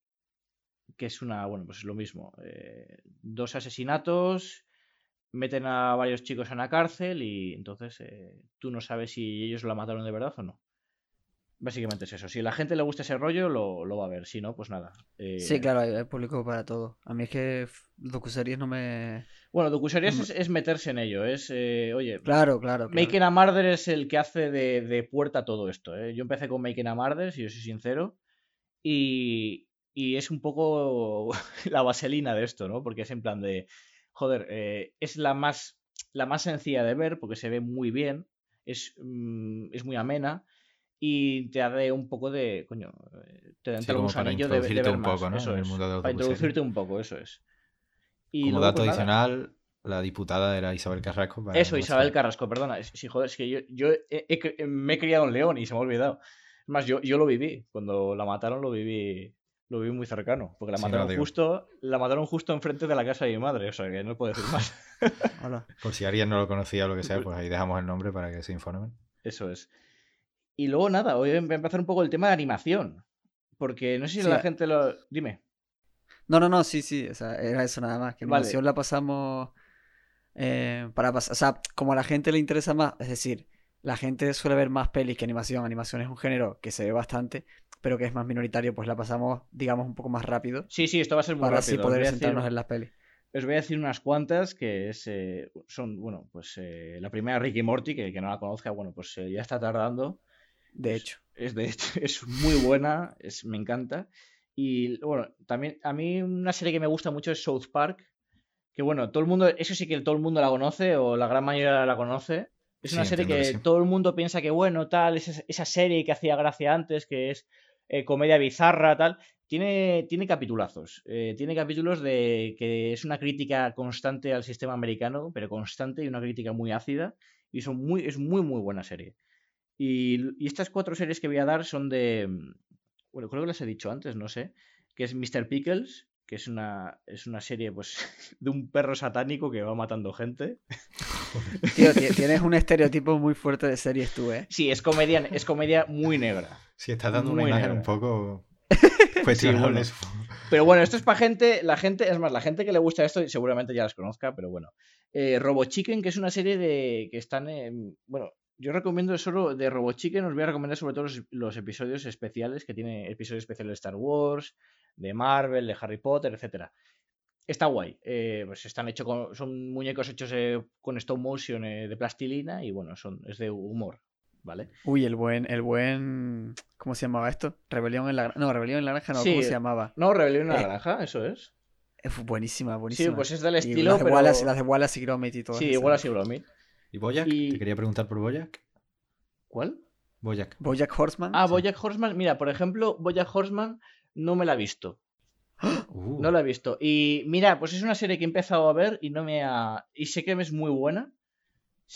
que es una, bueno, pues es lo mismo. eh, dos asesinatos, meten a varios chicos en la cárcel y entonces eh, tú no sabes si ellos la mataron de verdad o no. Básicamente es eso. Si a la gente le gusta ese rollo, lo, lo va a ver. Si no, pues nada. Eh, Sí, claro, hay, hay público para todo. A mí es que docuseries no me... Bueno, docuseries es, es meterse en ello. Es, eh, oye, Claro, claro, claro. Making a Murder es el que hace de, de puerta todo esto. ¿eh? Yo empecé con Making a Murder, si yo soy sincero, y, y es un poco la vaselina de esto, ¿no? Porque es en plan de, joder, eh, es la más, la más sencilla de ver porque se ve muy bien, es, mm, es muy amena y te da un poco de, coño, eh, te da Sí, un gusanillo de, de introducirte ver un más. poco, ¿no? Eso en el es, mundo de la para introducirte un poco, eso es. Y Como luego, dato pues, nada. adicional, la diputada era Isabel Carrasco. para Eso, nuestra- Isabel Carrasco, perdona. es- Sí, joder, es que yo, yo he- he cre- me he criado en León y se me ha olvidado. Es más, yo, yo lo viví. Cuando la mataron lo viví, lo viví muy cercano. Porque la Sí, mataron justo, la mataron justo enfrente de la casa de mi madre. O sea que no puedo decir más. Hola. Por si alguien no lo conocía o lo que sea, pues ahí dejamos el nombre para que se informen. Eso es. Y luego nada, hoy voy a empezar un poco el tema de animación. Porque no sé si Sí, la a- gente lo. Dime. No, no, no, sí, sí, o sea, era eso nada más. Que Vale. animación la pasamos eh, para pasar, o sea, como a la gente le interesa más, es decir, la gente suele ver más pelis que animación. Animación es un género que se ve bastante, pero que es más minoritario, pues la pasamos, digamos, un poco más rápido Sí, sí, esto va a ser muy para rápido. así Os poder a decir- en las pelis. Os voy a decir unas cuantas que es, eh, son, bueno, pues eh, la primera Ricky Morty, que, que no la conozca, bueno, pues eh, ya está tardando. De hecho, Es, de hecho, es muy buena, es, me encanta. Y bueno, también a mí una serie que me gusta mucho es South Park, Que bueno, todo el mundo, eso sí que todo el mundo la conoce, o la gran mayoría la conoce. Es una Sí, serie que, que sí. todo el mundo piensa que, bueno, tal, esa, esa serie que hacía gracia antes, que es eh, comedia bizarra, tal, tiene, tiene capitulazos. Eh, tiene capítulos de que es una crítica constante al sistema americano, pero constante y una crítica muy ácida. Y son muy, es muy, muy buena serie. Y, estas cuatro series que voy a dar son de. Bueno, creo que las he dicho antes, no sé. Que es Mr. Pickles, que es una, es una serie, pues, de un perro satánico que va matando gente. Tío, ti- tienes un estereotipo muy fuerte de series tú, ¿eh? Sí, es comedia, es comedia muy negra. Sí, estás dando una Muy imagen negra. un poco cuestionable. bueno. supongo. Pero bueno, esto es para gente, la gente, es más, la gente que le gusta esto seguramente ya las conozca, pero bueno. Eh, Robo Chicken, que es una serie de que están en, bueno, yo recomiendo solo de Robo Chicken, os voy a recomendar sobre todo los, los episodios especiales, que tiene episodios especiales de Star Wars, de Marvel, de Harry Potter, etcétera. Está guay. eh, pues están hechos con, son muñecos hechos eh, con stop motion eh, de plastilina y bueno, son, es de humor, ¿vale? Uy, el buen, el buen. ¿Cómo se llamaba esto? Rebelión en la Granja. No, Rebelión en la Granja no, Sí, ¿cómo se llamaba? No, Rebelión en la Eh, Granja, eso es. Eh, fue buenísima, buenísima. Sí, pues es del Y estilo, las de pero... Wallace, las de Wallace y Gromit y todo Sí, igual así Gromit. ¿Y Boyac? Y- Te quería preguntar por Boyac. ¿Cuál? Boyac. Bojack Horseman. Ah, Sí. Bojack Horseman. Mira, por ejemplo, Bojack Horseman no me la he visto. Uh, No la he visto. Y mira, pues es una serie que he empezado a ver y no me ha. Y sé que es muy buena.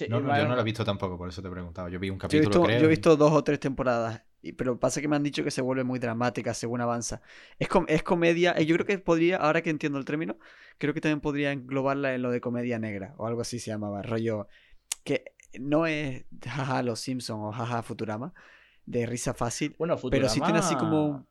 No, no, me ha- yo no la he visto tampoco, por eso te he preguntado. Yo vi un Yo he, capítulo, visto, creo. yo he y- visto dos o tres temporadas, pero pasa que me han dicho que se vuelve muy dramática según avanza. Es, com- es comedia, y yo creo que podría, ahora que entiendo el término, creo que también podría englobarla en lo de comedia negra, o algo así se llamaba, rollo, que no es jaja Los Simpson o jaja Futurama, de risa fácil, Bueno, Futurama... pero sí tiene así como...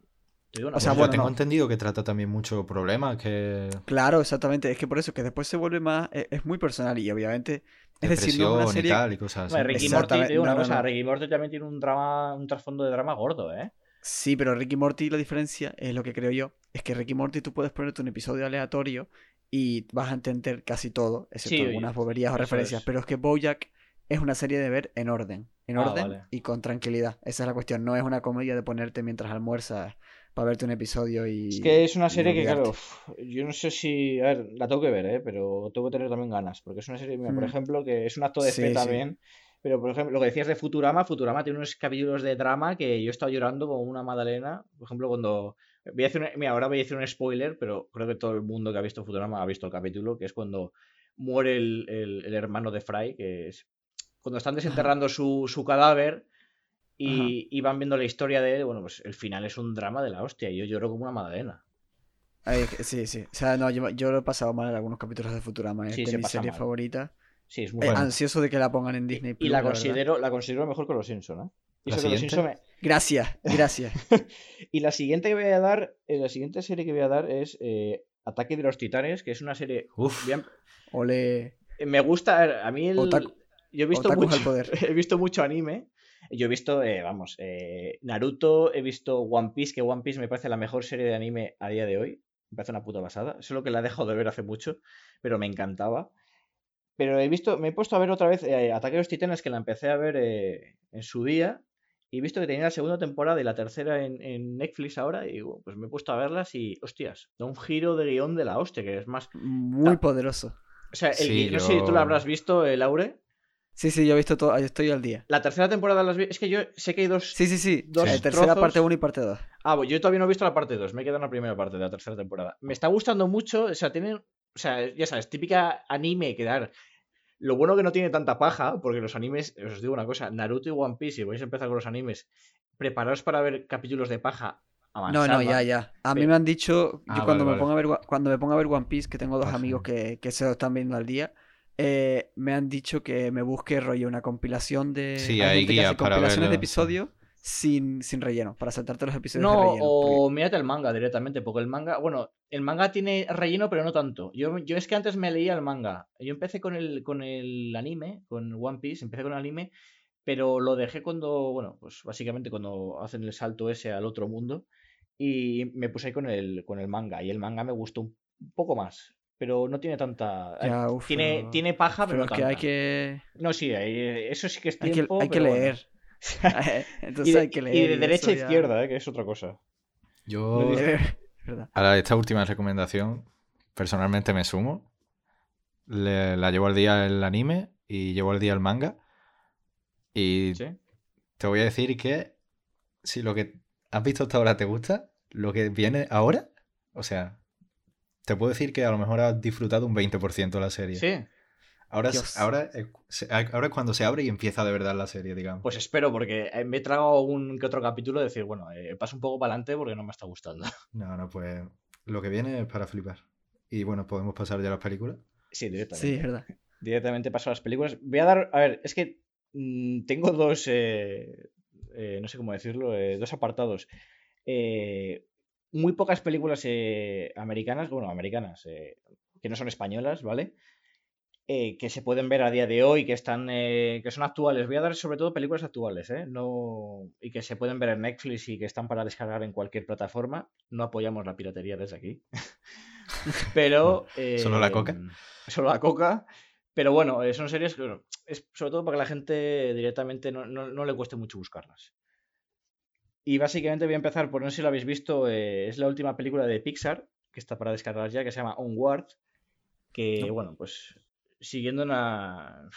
Te digo una o sea, bueno, tengo no. entendido que trata también mucho problemas, que Claro, exactamente, es que por eso que después se vuelve más, es, es muy personal y obviamente, es decir, no es una depresión y serie... tal y cosas así. Hombre, Ricky Morty, digo una No, cosa. no. Ricky Morty también tiene un drama, un trasfondo de drama gordo, ¿eh? Sí, pero Ricky Morty la diferencia es lo que creo yo, es que Ricky Morty tú puedes ponerte un episodio aleatorio y vas a entender casi todo, excepto Sí, algunas boberías o referencias, es. pero es que BoJack es una serie de ver en orden, en Ah, orden vale. y con tranquilidad. Esa es la cuestión, no es una comedia de ponerte mientras almuerzas para verte un episodio y Es que es una serie que, claro, yo no sé si. A ver, la tengo que ver, ¿eh? Pero tengo que tener también ganas. Porque es una serie, mira, por Mm. ejemplo, que es un acto de Sí, fe sí. también. Pero, por ejemplo, lo que decías de Futurama, Futurama tiene unos capítulos de drama que yo he estado llorando como una magdalena. Por ejemplo, cuando. Voy a hacer un- Mira, ahora voy a decir un spoiler, pero creo que todo el mundo que ha visto Futurama ha visto el capítulo, que es cuando muere el, el- el hermano de Fry, que es. Cuando están desenterrando su, su cadáver y, y van viendo la historia de él, bueno, pues el final es un drama de la hostia. Y yo lloro como una. Ay, que- sí, sí. O sea, no, yo, yo lo he pasado mal en algunos capítulos de Futurama, es Sí, de se mis pasa series mal. favoritas. Sí, es muy Eh, buena. ansioso de que la pongan en Disney Y Plus, la la verdad. considero, la considero mejor que los Simpson, ¿eh? Y, ¿La eso que los siguiente? Simpson me- Gracias, gracias. y la siguiente que voy a dar, eh, la siguiente serie que voy a dar es eh, Ataque de los Titanes, que es una serie. Uf, bien- Ole. eh, Me gusta, a mí el. Otaku- yo he visto otakus mucho, al poder. he visto mucho anime. Yo he visto, eh, vamos, eh, Naruto, he visto One Piece, que One Piece me parece la mejor serie de anime a día de hoy. Me parece una puta pasada. Solo que la he dejado de ver hace mucho, pero me encantaba. Pero he visto, me he puesto a ver otra vez eh, Ataque a los Titanes, que la empecé a ver eh, en su día. Y he visto que tenía la segunda temporada y la tercera en, en Netflix ahora. Y digo, pues me he puesto a verlas y, hostias, da un giro de guion de la hostia, que es más. Muy poderoso. O sea, el Sí, no sé si tú lo habrás visto, eh, Laure. Sí, sí, yo he visto todo, yo estoy al día. La tercera temporada las vi. Es que yo sé que hay dos. Sí, sí, sí. Dos tercera parte 1 y parte 2. Ah, pues yo todavía no he visto la parte 2, me he quedado en la primera parte de la tercera temporada. Me está gustando mucho, o sea, tienen, o sea, ya sabes, típica anime que dar. Lo bueno que no tiene tanta paja, porque los animes, os digo una cosa, Naruto y One Piece, si vais a empezar con los animes, preparaos para ver capítulos de paja No, no, ya, ya. A mí me han dicho, yo Ah, cuando, vale, me vale. pongo a ver, cuando me pongo a ver One Piece, que tengo dos amigos que, que se lo están viendo al día, eh, me han dicho que me busque rollo una compilación de... Sí, hay guía para compilaciones de verlo, episodios sin, sin relleno, para saltarte los episodios No, de relleno. porque- o mírate el manga directamente, porque el manga, bueno, el manga tiene relleno, pero no tanto. Yo, yo es que antes me leía el manga. Yo empecé con el, con el anime, con One Piece, empecé con el anime, pero lo dejé cuando, bueno, pues básicamente cuando hacen el salto ese al otro mundo. Y me puse ahí con el, con el manga. Y el manga me gustó un poco más. Pero no tiene tanta. Ya, eh, uf, tiene, pero- tiene paja, pero, Pero no es que hay que, No, sí, hay- eso sí que es hay que, tiempo. hay que bueno. leer. y, Entonces de, hay que leer. y de derecha a ya- izquierda, eh, que es otra cosa. yo a esta última recomendación personalmente me sumo. le- la llevo al día el anime y llevo al día el manga. Y ¿Sí? te voy a decir que si lo que has visto hasta ahora te gusta, lo que viene ahora, o sea, te puedo decir que a lo mejor has disfrutado un 20% de la serie. Sí. Ahora, Dios. ahora, se- ahora es cuando se abre y empieza de verdad la serie, digamos. Pues espero, porque eh, me he tragado un que otro capítulo de decir, bueno, eh, paso un poco para adelante porque no me está gustando. No, no, pues lo que viene es para flipar. Y bueno, podemos pasar ya a las películas. Sí, directamente. Sí, es verdad. Directamente paso a las películas. Voy a dar, a ver, es que mm, tengo dos, eh, eh, no sé cómo decirlo, eh, dos apartados. Eh, muy pocas películas eh, americanas, bueno, americanas, eh, que no son españolas, ¿vale? Eh, que se pueden ver a día de hoy, que están, eh, que son actuales. Voy a dar sobre todo películas actuales, ¿eh? No, y que se pueden ver en Netflix y que están para descargar en cualquier plataforma. No apoyamos la piratería desde aquí. Pero... ¿Solo la eh, coca? Solo la coca. Pero bueno, eh, son series que bueno, es sobre todo para que la gente directamente no, no- no le cueste mucho buscarlas. Y básicamente voy a empezar por, no sé si lo habéis visto, eh, es la última película de Pixar, que está para descargar ya, que se llama Onward, que No. bueno, pues siguiendo en la,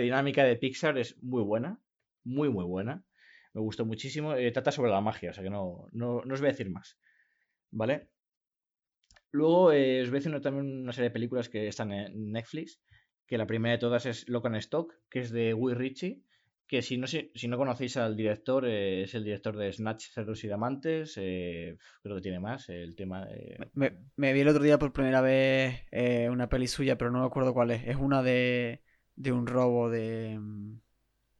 dinámica de Pixar es muy buena, muy muy buena. Me gustó muchísimo. eh, trata sobre la magia, o sea que no, no, no os voy a decir más. ¿Vale? Luego eh, os voy a decir una- también una serie de películas que están en Netflix, que la primera de todas es Lock and Stock, que es de Will Ritchie, que si no, si, si no conocéis al director, eh, es el director de Snatch, Cerdos y Diamantes, eh, creo que tiene más, el tema de... Me, me vi el otro día por primera vez eh, una peli suya, pero no me acuerdo cuál es. Es una de, de un robo de... mm,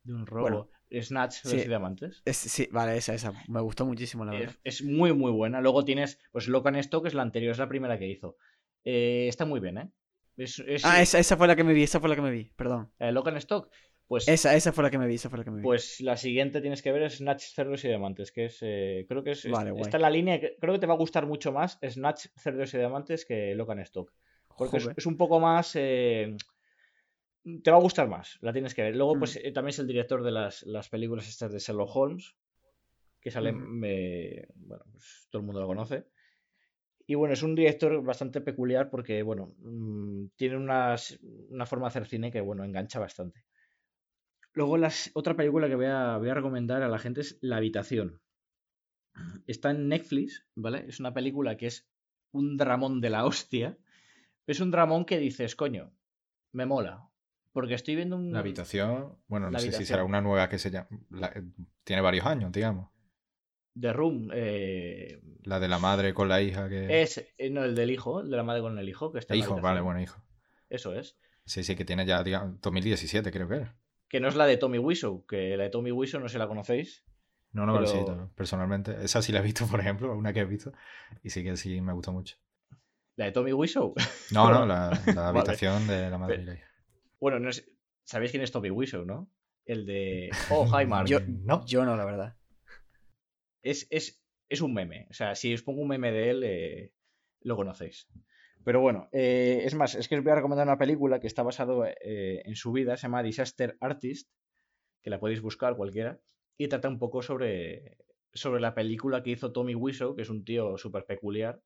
de un robo. bueno, Snatch, Cerdos sí. y Diamantes. es- sí, vale, esa, esa. Me gustó muchísimo, la verdad. Es, es muy, muy buena. Luego tienes, pues Lock and Stock es la anterior, es la primera que hizo. Eh, está muy bien, ¿eh? Es, Ah, esa, esa fue la que me vi, esa fue la que me vi, perdón. eh, Lock and Stock, pues... Esa, esa fue la que me vi, esa fue la que me vi. Pues la siguiente tienes que ver es Snatch, Cerdos y Diamantes, que es, eh, creo que es, es- Vale, guay. está en la línea, que creo que te va a gustar mucho más Snatch, Cerdos y Diamantes que Lock and Stock. Porque es, un poco más... eh, te va a gustar más, la tienes que ver. Luego, Mm. pues eh, también es el director de las, las películas estas de Sherlock Holmes, que sale, me- bueno, pues todo el mundo lo conoce. Y bueno, es un director bastante peculiar porque, bueno, mm, tiene unas- una forma de hacer cine que, bueno, engancha bastante. Luego, las, otra película que voy a, voy a recomendar a la gente es La Habitación. Está en Netflix, ¿vale? Es una película que es un dramón de la hostia. Es un dramón que dices, coño, me mola. Porque estoy viendo un... La habitación, bueno, no La sé si será una nueva que se llama. la- tiene varios años, digamos. The Room. eh, La de la madre con la hija que. es, eh, no, el del hijo, el de la madre con el hijo, que está en la hijo, vale, bueno, hijo. Eso es. Sí, sí, que tiene ya, digamos, 2017, creo que era. Que no es la de Tommy Wiseau, que la de Tommy Wiseau no sé si la conocéis. No, no, Pero- sí, no, personalmente. Esa sí la he visto, por ejemplo, una que he visto. Y sí que sí me gustó mucho. La de Tommy Wiseau. No, no, la, la vale. habitación de la madre hija. bueno, no es- sabéis quién es Tommy Wiseau, ¿no? El de Oh, hi Mark. Yo- No. Yo no, la verdad. es, es, es un meme. O sea, si os pongo un meme de él, eh, lo conocéis. Pero bueno, eh, es más, es que os voy a recomendar una película que está basado eh, en su vida, se llama Disaster Artist, que la podéis buscar cualquiera, y trata un poco sobre, sobre la película que hizo Tommy Wiseau, que es un tío súper peculiar,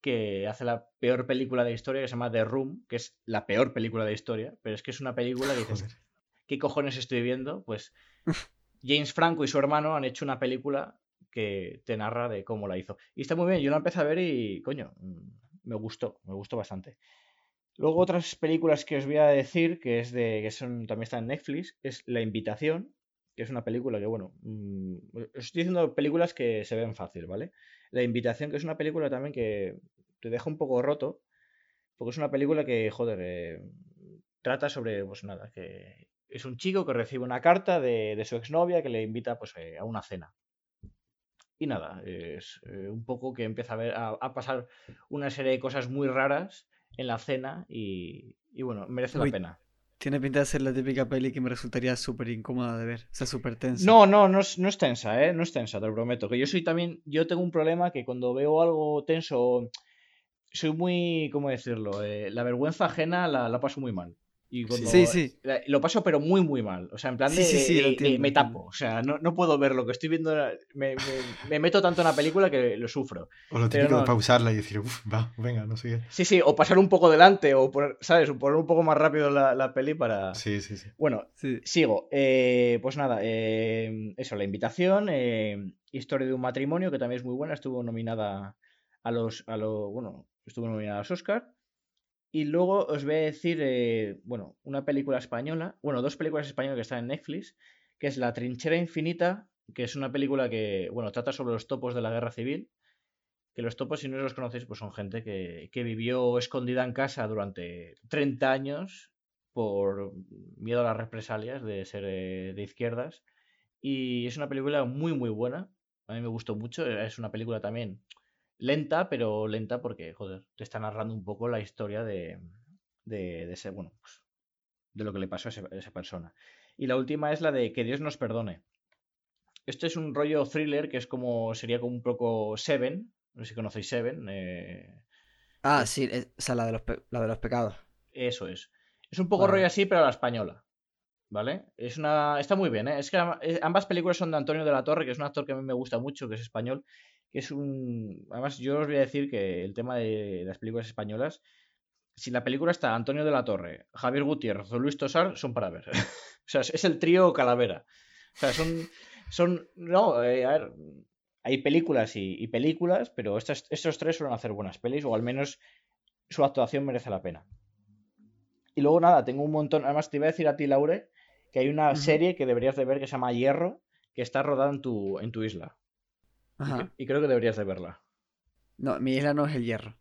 que hace la peor película de la historia, que se llama The Room, que es la peor película de la historia, pero es que es una película que dices, Joder. ¿qué cojones estoy viendo? Pues James Franco y su hermano han hecho una película que te narra de cómo la hizo. Y está muy bien, yo la empecé a ver y, coño, me gustó, me gustó bastante. Luego otras películas que os voy a decir, que es de que son también está en Netflix, es La Invitación, que es una película que, bueno, mm, os estoy diciendo películas que se ven fácil, ¿vale? La Invitación, que es una película también que te deja un poco roto, porque es una película que, joder, eh, trata sobre, pues nada, que es un chico que recibe una carta de, de su exnovia que le invita pues, eh, a una cena. Y nada, es eh, un poco que empieza a, ver, a, a pasar una serie de cosas muy raras en la cena y, y bueno, merece la pena. Tiene pinta de ser la típica peli que me resultaría súper incómoda de ver. O sea, súper tensa. No, no, no es, no es tensa, ¿eh? No es tensa, te lo prometo. Que yo soy también, yo tengo un problema que cuando veo algo tenso, soy muy, ¿cómo decirlo? Eh, la vergüenza ajena la, la paso muy mal. Y cuando, Sí, sí. Lo paso, pero muy, muy mal. O sea, en plan de, Sí, entiendo, me tapo. O sea, no, no puedo ver lo que estoy viendo. Me, me- me meto tanto en la película que lo sufro. O lo Pero típico no. de pausarla y decir, uff, va, venga, no sé qué. Sí, sí, o pasar un poco delante, o poner, ¿sabes? O poner un poco más rápido la, la peli para. Sí, sí, sí. Bueno, Sí. Sigo. Eh, pues nada, eh, eso, la invitación, eh, historia de un matrimonio, que también es muy buena, estuvo nominada a los, a lo, bueno, estuvo nominada a los Oscar. Y luego os voy a decir, eh, bueno, una película española, bueno, dos películas españolas que están en Netflix, que es La Trinchera Infinita, que es una película que, bueno, trata sobre los topos de la guerra civil. Que los topos, si no los conocéis, pues son gente que, que vivió escondida en casa durante 30 años por miedo a las represalias de ser eh, de izquierdas. Y es una película muy, muy buena. A mí me gustó mucho. Es una película también lenta, pero lenta porque, joder, te está narrando un poco la historia de, de, de ese, bueno, pues, de lo que le pasó a, ese- a esa persona. Y la última es la de Que Dios nos perdone. Este es un rollo thriller que es como, sería como un poco Seven. No sé si conocéis Seven. eh, Ah, sí, es- o sea, la de los, la de los pecados. Eso es. Es un poco Vale. rollo así, pero a la española. ¿Vale? Es una. Está muy bien, ¿eh? Es que eh, ambas películas son de Antonio de la Torre, que es un actor que a mí me gusta mucho, que es español. Que es un. Además, yo os voy a decir que el tema de las películas españolas. Si la película está Antonio de la Torre, Javier Gutiérrez o Luis Tosar, son para ver. o sea, es- el trío Calavera. O sea, son. Son. No, eh, a ver. Hay películas y, y películas, pero estas, estos tres suelen hacer buenas pelis, o al menos su actuación merece la pena. Y luego nada, tengo un montón. Además, te iba a decir a ti, Laure, que hay una serie que deberías de ver que se llama Hierro, que está rodada en tu, en tu isla. Y, Ajá. cre- y creo que deberías de verla. No, mi isla no es el hierro.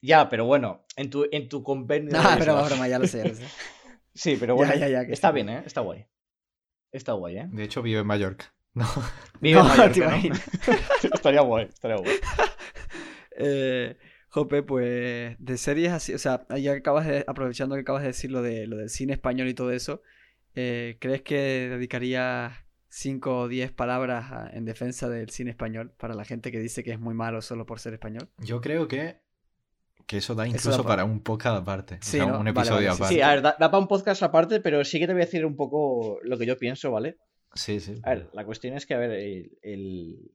Ya, pero bueno, en tu, en tu convenio. Ah, pero islas. broma, ya lo sé, ya lo sé. Sí, pero bueno. ya, ya, que está sí. bien, ¿eh? Está guay. Está guay, ¿eh? De hecho, vive en Mallorca. No. Vive en No, Mallorca, ¿no? estaría guay, estaría guay. Eh, Jope, pues de series así, o sea, ya que acabas de, aprovechando que acabas de decir lo de lo del cine español y todo eso, eh, ¿crees que dedicarías 5 o 10 palabras a- en defensa del cine español para la gente que dice que es muy malo solo por ser español? Yo creo que, que eso da Eso incluso da para un podcast aparte. o Sí, sea, ¿no? un episodio vale, aparte. Sí, a ver, da, para un podcast aparte, pero sí que te voy a decir un poco lo que yo pienso, ¿vale? Sí, sí. A ver, la cuestión es que, a ver, el, el-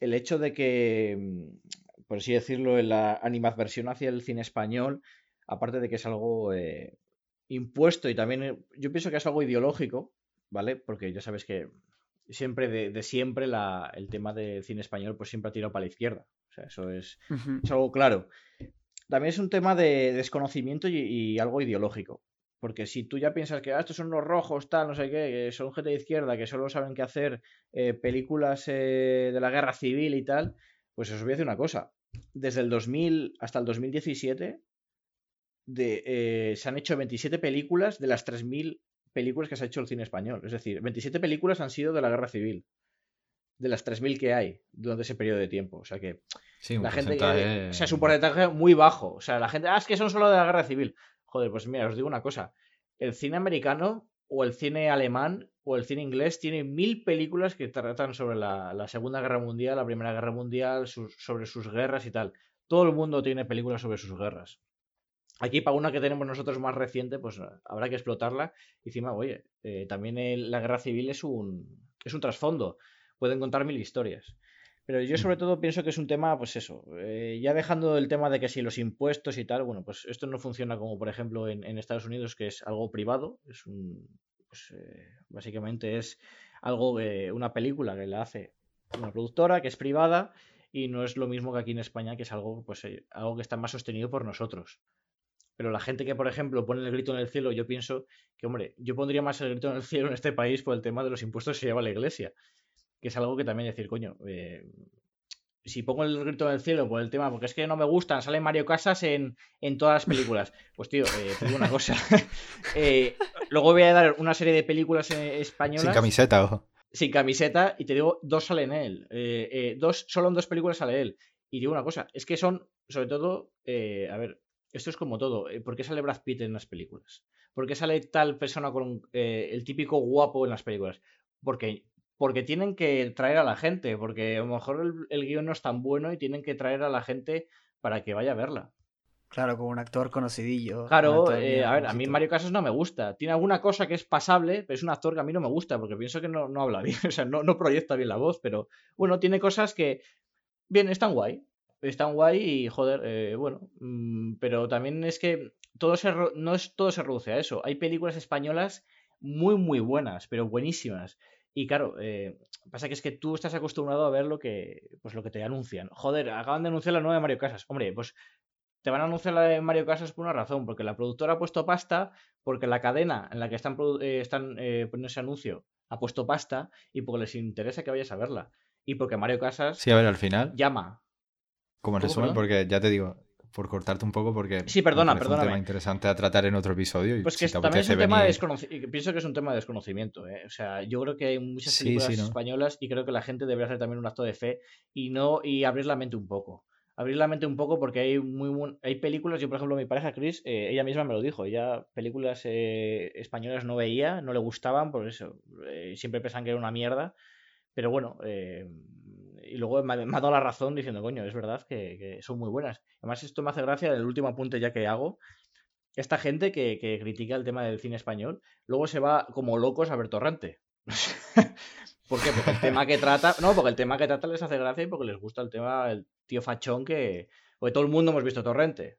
el hecho de que, mm, por así decirlo, la animadversión hacia el cine español, aparte de que es algo eh, impuesto y también eh, yo pienso que es algo ideológico, ¿vale? Porque ya sabes que siempre, de, de siempre, la- el tema del cine español, pues siempre ha tirado para la izquierda. O sea, eso es, algo claro. También es un tema de desconocimiento y, y algo ideológico. Porque si tú ya piensas que ah, estos son los rojos, tal, no sé qué, que son gente de izquierda, que solo saben qué hacer eh, películas eh, de la guerra civil y tal, pues os voy a decir una cosa. Desde el 2000 hasta el 2017 de, eh, se han hecho 27 películas de las 3.000 películas que se ha hecho el cine español. Es decir, 27 películas han sido de la guerra civil. De las 3.000 que hay durante ese periodo de tiempo. O sea que Sí, la gente que- o sea, es un porcentaje muy bajo. O sea, la gente, ah, es que son solo de la guerra civil. Joder, pues mira, os digo una cosa. El cine americano o el cine alemán o el cine inglés tiene mil películas que tratan sobre la, la Segunda Guerra Mundial, la Primera Guerra Mundial, sobre sus guerras y tal. Todo el mundo tiene películas sobre sus guerras. Aquí, para una que tenemos nosotros más reciente, pues habrá que explotarla. Y encima, oye, eh, también el- la guerra civil es un, es un trasfondo. Pueden contar mil historias. Pero yo sobre todo pienso que es un tema, pues eso, eh, ya dejando el tema de que si los impuestos y tal, bueno, pues esto no funciona como por ejemplo en, en Estados Unidos, que es algo privado, es un, pues eh, básicamente es algo, eh, una película que la hace una productora, que es privada, y no es lo mismo que aquí en España, que es algo, pues, algo que está más sostenido por nosotros. Pero la gente que, por ejemplo, pone el grito en el cielo, yo pienso que, hombre, yo pondría más el grito en el cielo en este país por el tema de los impuestos que se lleva la iglesia que es algo que también decir, coño, eh, si pongo el grito en el cielo por el tema, porque es que no me gustan, sale Mario Casas en, en todas las películas. Pues tío, eh, te digo una cosa. Eh, luego voy a dar una serie de películas españolas Sin camiseta, ojo. sin camiseta y te digo, dos salen él. Eh, dos, solo en dos películas sale él. Y digo una cosa, es que son, sobre todo, eh, a ver, esto es como todo. eh, ¿Por qué sale Brad Pitt en las películas? ¿Por qué sale tal persona con eh, el típico guapo en las películas? Porque, porque tienen que traer a la gente, porque a lo mejor el, el guion no es tan bueno y tienen que traer a la gente para que vaya a verla. Claro, con un actor conocidillo. Claro, eh, a ver, a mí Mario Casas no me gusta. Tiene alguna cosa que es pasable, pero es un actor que a mí no me gusta, porque pienso que no, habla bien, o sea, no, no proyecta bien la voz, pero bueno, tiene cosas que, bien, están guay. Están guay y, joder, eh, bueno, mm, pero también es que todo se, no es, todo se reduce a eso. Hay películas españolas muy, muy buenas, pero buenísimas. Y claro, eh, pasa que es que tú estás acostumbrado a ver lo que, pues lo que te anuncian. Joder, acaban de anunciar la nueva de Mario Casas. Hombre, pues te van a anunciar la de Mario Casas por una razón, porque la productora ha puesto pasta, porque la cadena en la que están, eh, están poniendo ese anuncio ha puesto pasta y porque les interesa que vayas a verla. Y porque Mario Casas. Sí, a ver, al final. Llama. Como resumen, porque ya te digo, por cortarte un poco, porque. Sí, perdona, perdona. Es un tema interesante a tratar en otro episodio. pues que también es un tema de desconocimiento. Pienso que es un tema de desconocimiento. ¿eh? O sea, yo creo que hay muchas películas españolas y creo que la gente debería hacer también un acto de fe y no y abrir la mente un poco abrir la mente un poco porque hay muy hay películas, yo por ejemplo mi pareja Chris, eh, ella misma me lo dijo, ella películas eh, españolas no veía, no le gustaban, por eso eh, siempre pensaban que era una mierda, pero bueno, y luego me, ha dado la razón diciendo, coño, es verdad que, son muy buenas. Además esto me hace gracia, el último apunte ya que hago, esta gente que, critica el tema del cine español, luego se va como locos a ver Torrente. Porque el tema que trata. No, porque el tema que trata les hace gracia y porque les gusta el tema, el tío fachón que. Porque todo el mundo hemos visto Torrente.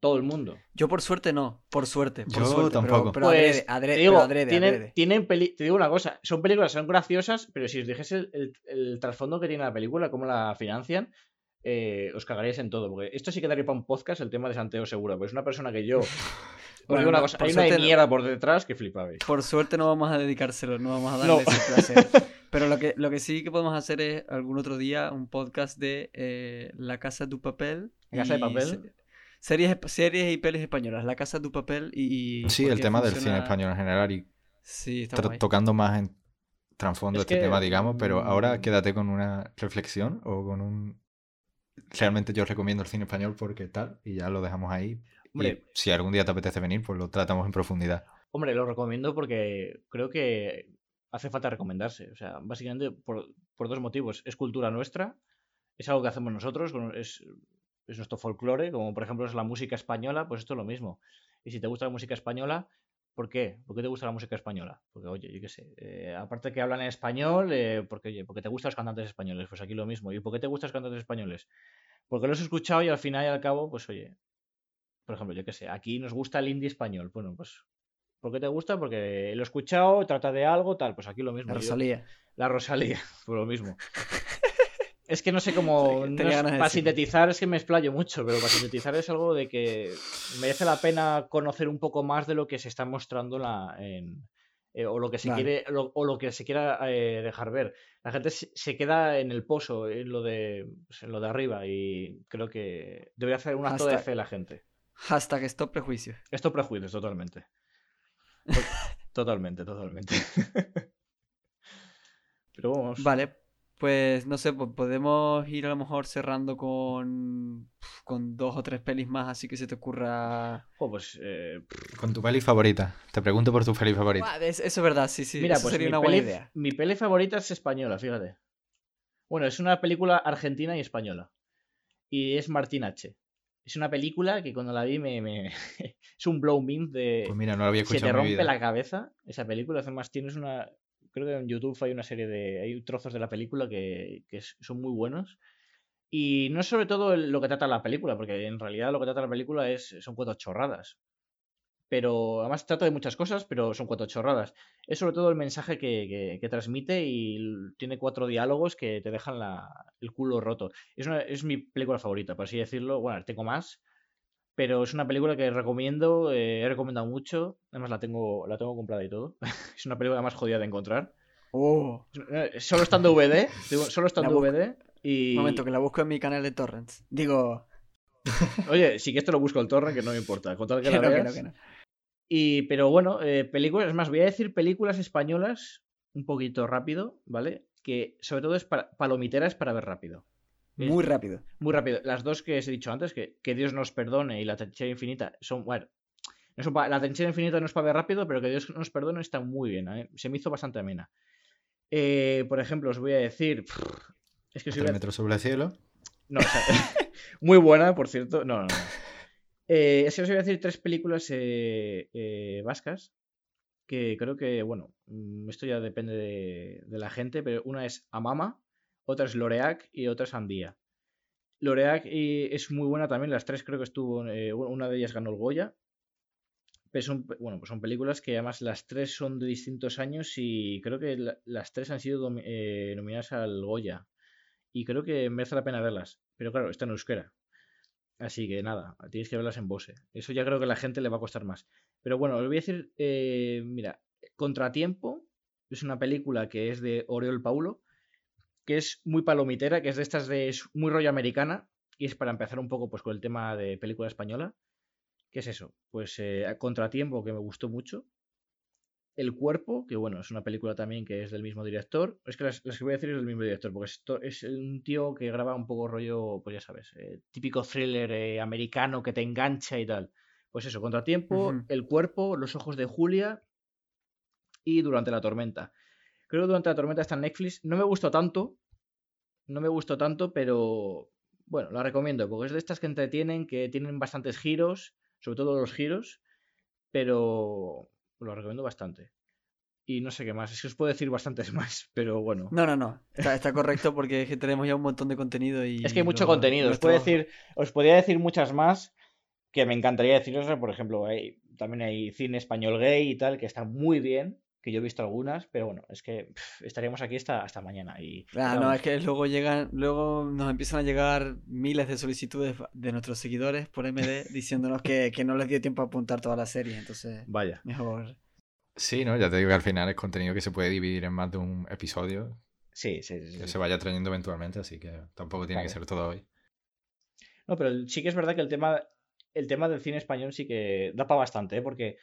Todo el mundo. Yo por suerte no, por suerte. Por Yo suerte, tampoco. Pero, pues, adrede, te digo, tienen, tienen te digo una cosa, son películas, son graciosas, pero si os dijese el, trasfondo que tiene la película, cómo la financian, eh, os cagaríais en todo. Porque esto sí quedaría para un podcast, el tema de Santiago Segura. Pues es una persona que yo una cosa, hay una mierda por detrás que flipabais. Por suerte no vamos a dedicárselo, no vamos a darle ese placer. Pero lo que, lo que sí que podemos hacer es algún otro día un podcast de eh, La Casa de Papel. ¿La Casa de Papel? Series, series y pelis españolas. La Casa de Papel y... sí, el tema del cine español en general y sí, tocando más en trasfondo este tema, digamos, pero ahora quédate con una reflexión o con un... Realmente yo recomiendo el cine español porque tal, y ya lo dejamos ahí Hombre, si algún día te apetece venir, pues lo tratamos en profundidad. Hombre, lo recomiendo porque creo que hace falta recomendarse. O sea, básicamente por, dos motivos. Es cultura nuestra, es algo que hacemos nosotros, es, nuestro folclore, como por ejemplo es la música española, pues esto es lo mismo. Y si te gusta la música española, ¿por qué? ¿Por qué te gusta la música española? Porque, oye, yo qué sé, eh, aparte que hablan en español, eh, porque, oye, porque te gustan los cantantes españoles, pues aquí lo mismo. ¿Y por qué te gustan los cantantes españoles? Porque los he escuchado y al final y al cabo, pues oye, por ejemplo, yo qué sé, aquí nos gusta el indie español. Bueno, pues, ¿por qué te gusta? Porque lo he escuchado, trata de algo, tal. Pues aquí lo mismo. La Rosalía. la Rosalía, por lo mismo. Es que no sé cómo. para sintetizar es que me explayo mucho, pero para sintetizar es algo de que merece la pena conocer un poco más de lo que se está mostrando en, eh, o lo que se quiere o lo que se quiera eh, dejar ver. La gente se, queda en el pozo, en lo de pues, en lo de arriba y creo que debería hacer un acto de fe la gente. Hashtag stop prejuicios. Stop prejuicios, totalmente. totalmente, totalmente. Pero vamos. Vale, pues no sé, pues podemos ir a lo mejor cerrando con, con dos o tres pelis más, así que se te ocurra. pues. Eh, con tu peli favorita. Te pregunto por tu peli favorita. eso es verdad, sí, sí. Mira, pues sería una buena idea. Mi peli favorita es española, fíjate. Bueno, es una película argentina y española. Y es Martín H. Es una película que cuando la vi me. es un blow mint de. Pues mira, no había escuchado. Se te rompe la cabeza esa película. Además, tienes una. Creo que en YouTube hay una serie de. Hay trozos de la película que, que son muy buenos. Y no es sobre todo lo que trata la película, porque en realidad lo que trata la película es, son cuatro chorradas pero además trata de muchas cosas, pero son cuatro chorradas. Es sobre todo el mensaje que, transmite y tiene cuatro diálogos que te dejan el culo roto. Es, es mi película favorita, por así decirlo. Bueno, tengo más, pero es una película que recomiendo, eh, he recomendado mucho. Además la tengo, la tengo comprada y todo. es una película más jodida de encontrar. Oh. Eh, solo está en DVD, solo está en DVD. Y... Un momento, que la busco en mi canal de torrents. Digo... Oye, si que esto lo busco el torrent, que no me importa. Con que, la veas... que no, y, pero bueno, eh, películas, es más, voy a decir películas españolas un poquito rápido, ¿vale? Que sobre todo es para, palomiteras para ver rápido. Muy rápido. Muy rápido. Las dos que os he dicho antes, que, que Dios nos perdone y la trinchera infinita, son, bueno, la trinchera infinita no es para ver rápido, pero que Dios nos perdone está muy bien. ¿eh? Se me hizo bastante amena. Eh, por ejemplo, os voy a decir. es que si metro sobre el cielo? No, o sea, muy buena, por cierto. No, no, no. Eh, es que os voy a decir tres películas eh, eh, vascas que creo que, bueno, mm, esto ya depende de, de la gente, pero una es Amama, otra es Loreac y otra es Andía. Loreac es muy buena también, las tres creo que estuvo, eh, una de ellas ganó el Goya. Pero son, bueno, pues son películas que además las tres son de distintos años y creo que la- las tres han sido eh, nominadas al Goya. Y creo que merece la pena verlas. Pero claro, está en euskera. Así que nada, tienes que verlas en Bose. Eso ya creo que a la gente le va a costar más. Pero bueno, os voy a decir, eh, mira, Contratiempo es una película que es de Oriol Paulo, que es muy palomitera, que es de estas de es muy rollo americana, y es para empezar un poco pues con el tema de película española. ¿Qué es eso? Pues eh, Contratiempo, que me gustó mucho. El Cuerpo, que bueno, es una película también que es del mismo director. Es que las, las que voy a decir es del mismo director, porque esto es un tío que graba un poco rollo, pues ya sabes, eh, típico thriller eh, americano que te engancha y tal. Pues eso, Contratiempo. El Cuerpo, Los Ojos de Julia y Durante la Tormenta. Creo que Durante la Tormenta está en Netflix. No me gustó tanto, no me gustó tanto, pero bueno, la recomiendo, porque es de estas que entretienen, que tienen bastantes giros, sobre todo los giros, pero lo recomiendo bastante. Y no sé qué más, es que os puedo decir bastantes más, pero bueno. No, no, no. Está, está correcto porque es que tenemos ya un montón de contenido y. Es que hay mucho lo- contenido. Os, puedo decir, os podría decir muchas más que me encantaría deciros. Por ejemplo, hay, también hay cine español gay y tal, que está muy bien, que yo he visto algunas, pero bueno, es que pff, estaríamos aquí hasta, hasta mañana. Y, Ah, no, es que luego llegan, luego nos empiezan a llegar miles de solicitudes de nuestros seguidores por MD diciéndonos que, que no les dio tiempo a apuntar toda la serie, entonces Vaya. mejor. Sí, ¿no? Ya te digo que al final es contenido que se puede dividir en más de un episodio Sí, sí, sí. que sí. se vaya trayendo eventualmente, así que tampoco tiene que ser todo hoy. No, pero sí que es verdad que el tema, el tema del cine español sí que da para bastante, ¿eh? porque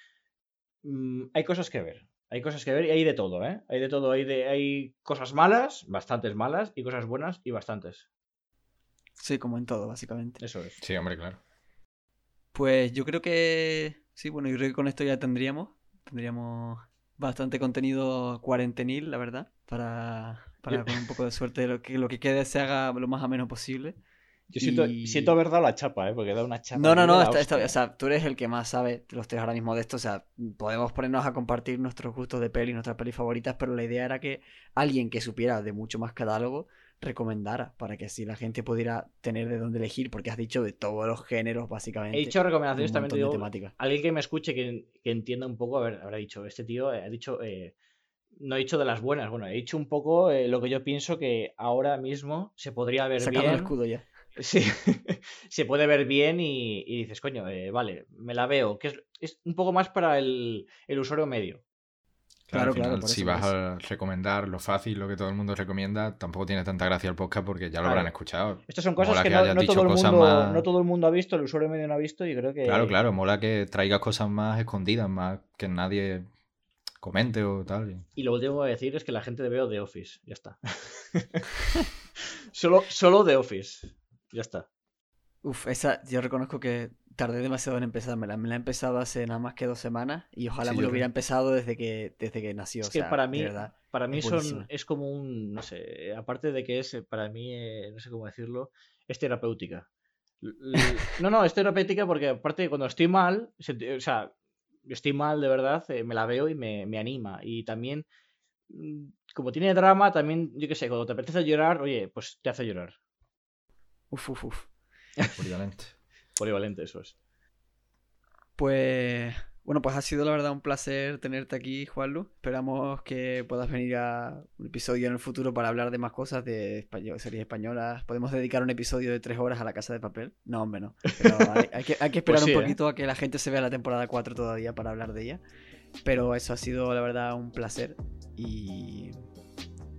mm, hay cosas que ver. Hay cosas que ver y hay de todo, ¿eh? Hay de todo. Hay, de, hay cosas malas, bastantes malas, y cosas buenas y bastantes. Sí, como en todo, básicamente. Eso es. Sí, hombre, claro. Pues yo creo que sí, bueno, yo creo que con esto ya tendríamos, tendríamos bastante contenido cuarentenil, la verdad, para, para con un poco de suerte lo que lo que quede se haga lo más ameno posible. Yo siento, Y- siento haber dado la chapa, ¿eh? Porque da una chapa. No, no, no, está- está- o sea, tú eres el que más sabe los tres ahora mismo de esto, o sea, podemos ponernos a compartir nuestros gustos de peli, nuestras pelis favoritas, pero la idea era que alguien que supiera de mucho más catálogo recomendara, para que así la gente pudiera tener de dónde elegir, porque has dicho de todos los géneros, básicamente. He dicho recomendaciones también, te digo, alguien que me escuche, que, que entienda un poco, a ver, habrá dicho, este tío eh, ha dicho, eh, no he dicho de las buenas, bueno, he dicho un poco eh, lo que yo pienso que ahora mismo se podría ver Sacando el escudo ya. Sí, se puede ver bien y, y dices, coño, eh, vale, me la veo, que es, es un poco más para el, el usuario medio. Claro, Claro, si vas a recomendar lo fácil, lo que todo el mundo recomienda, tampoco tiene tanta gracia el podcast porque ya lo Claro. habrán escuchado. Estas son cosas Mola que, que no, todo el cosas mundo, más- no todo el mundo ha visto, el usuario medio no ha visto y creo que... Claro, claro, mola que traigas cosas más escondidas, más que nadie comente o tal. y- lo último que voy a decir es que la gente veo The Office, ya está. solo, solo The Office, ya está. Uf, esa yo reconozco que tardé demasiado en empezármela. Me la he empezado hace nada más que dos semanas y ojalá Sí, me lo hubiera creo. empezado desde que, desde que nació. Es o que sea, para de mí, verdad. para mí es son, es como un, no sé, aparte de que es, eh, para mí, eh, no sé cómo decirlo, es terapéutica. No, no, es terapéutica porque aparte de cuando estoy mal, o sea, estoy mal de verdad, eh, me la veo y me, me anima. Y también, mm, como tiene drama, también, yo qué sé, cuando te apetece llorar, oye, pues te hace llorar. Uf, uf, uf. Polivalente. Polivalente, eso es. Pues bueno, pues ha sido la verdad un placer tenerte aquí, Juanlu. Esperamos que puedas venir a un episodio en el futuro para hablar de más cosas de español- series españolas. Podemos dedicar un episodio de tres horas a la casa de papel. No, hombre, no. Pero hay, hay que, hay que esperar Pues sí, un ¿eh? poquito a que la gente se vea la temporada 4 todavía para hablar de ella. Pero eso ha sido la verdad un placer. Y,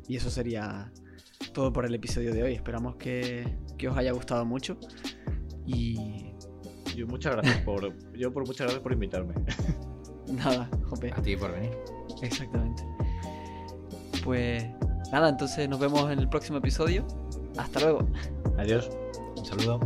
y eso sería todo por el episodio de hoy. Esperamos que, que os haya gustado mucho. Y Yo, muchas gracias por, yo por muchas gracias por invitarme. nada, jope. A ti por venir. Exactamente. Pues nada, entonces nos vemos en el próximo episodio. Hasta luego. Adiós. Un saludo.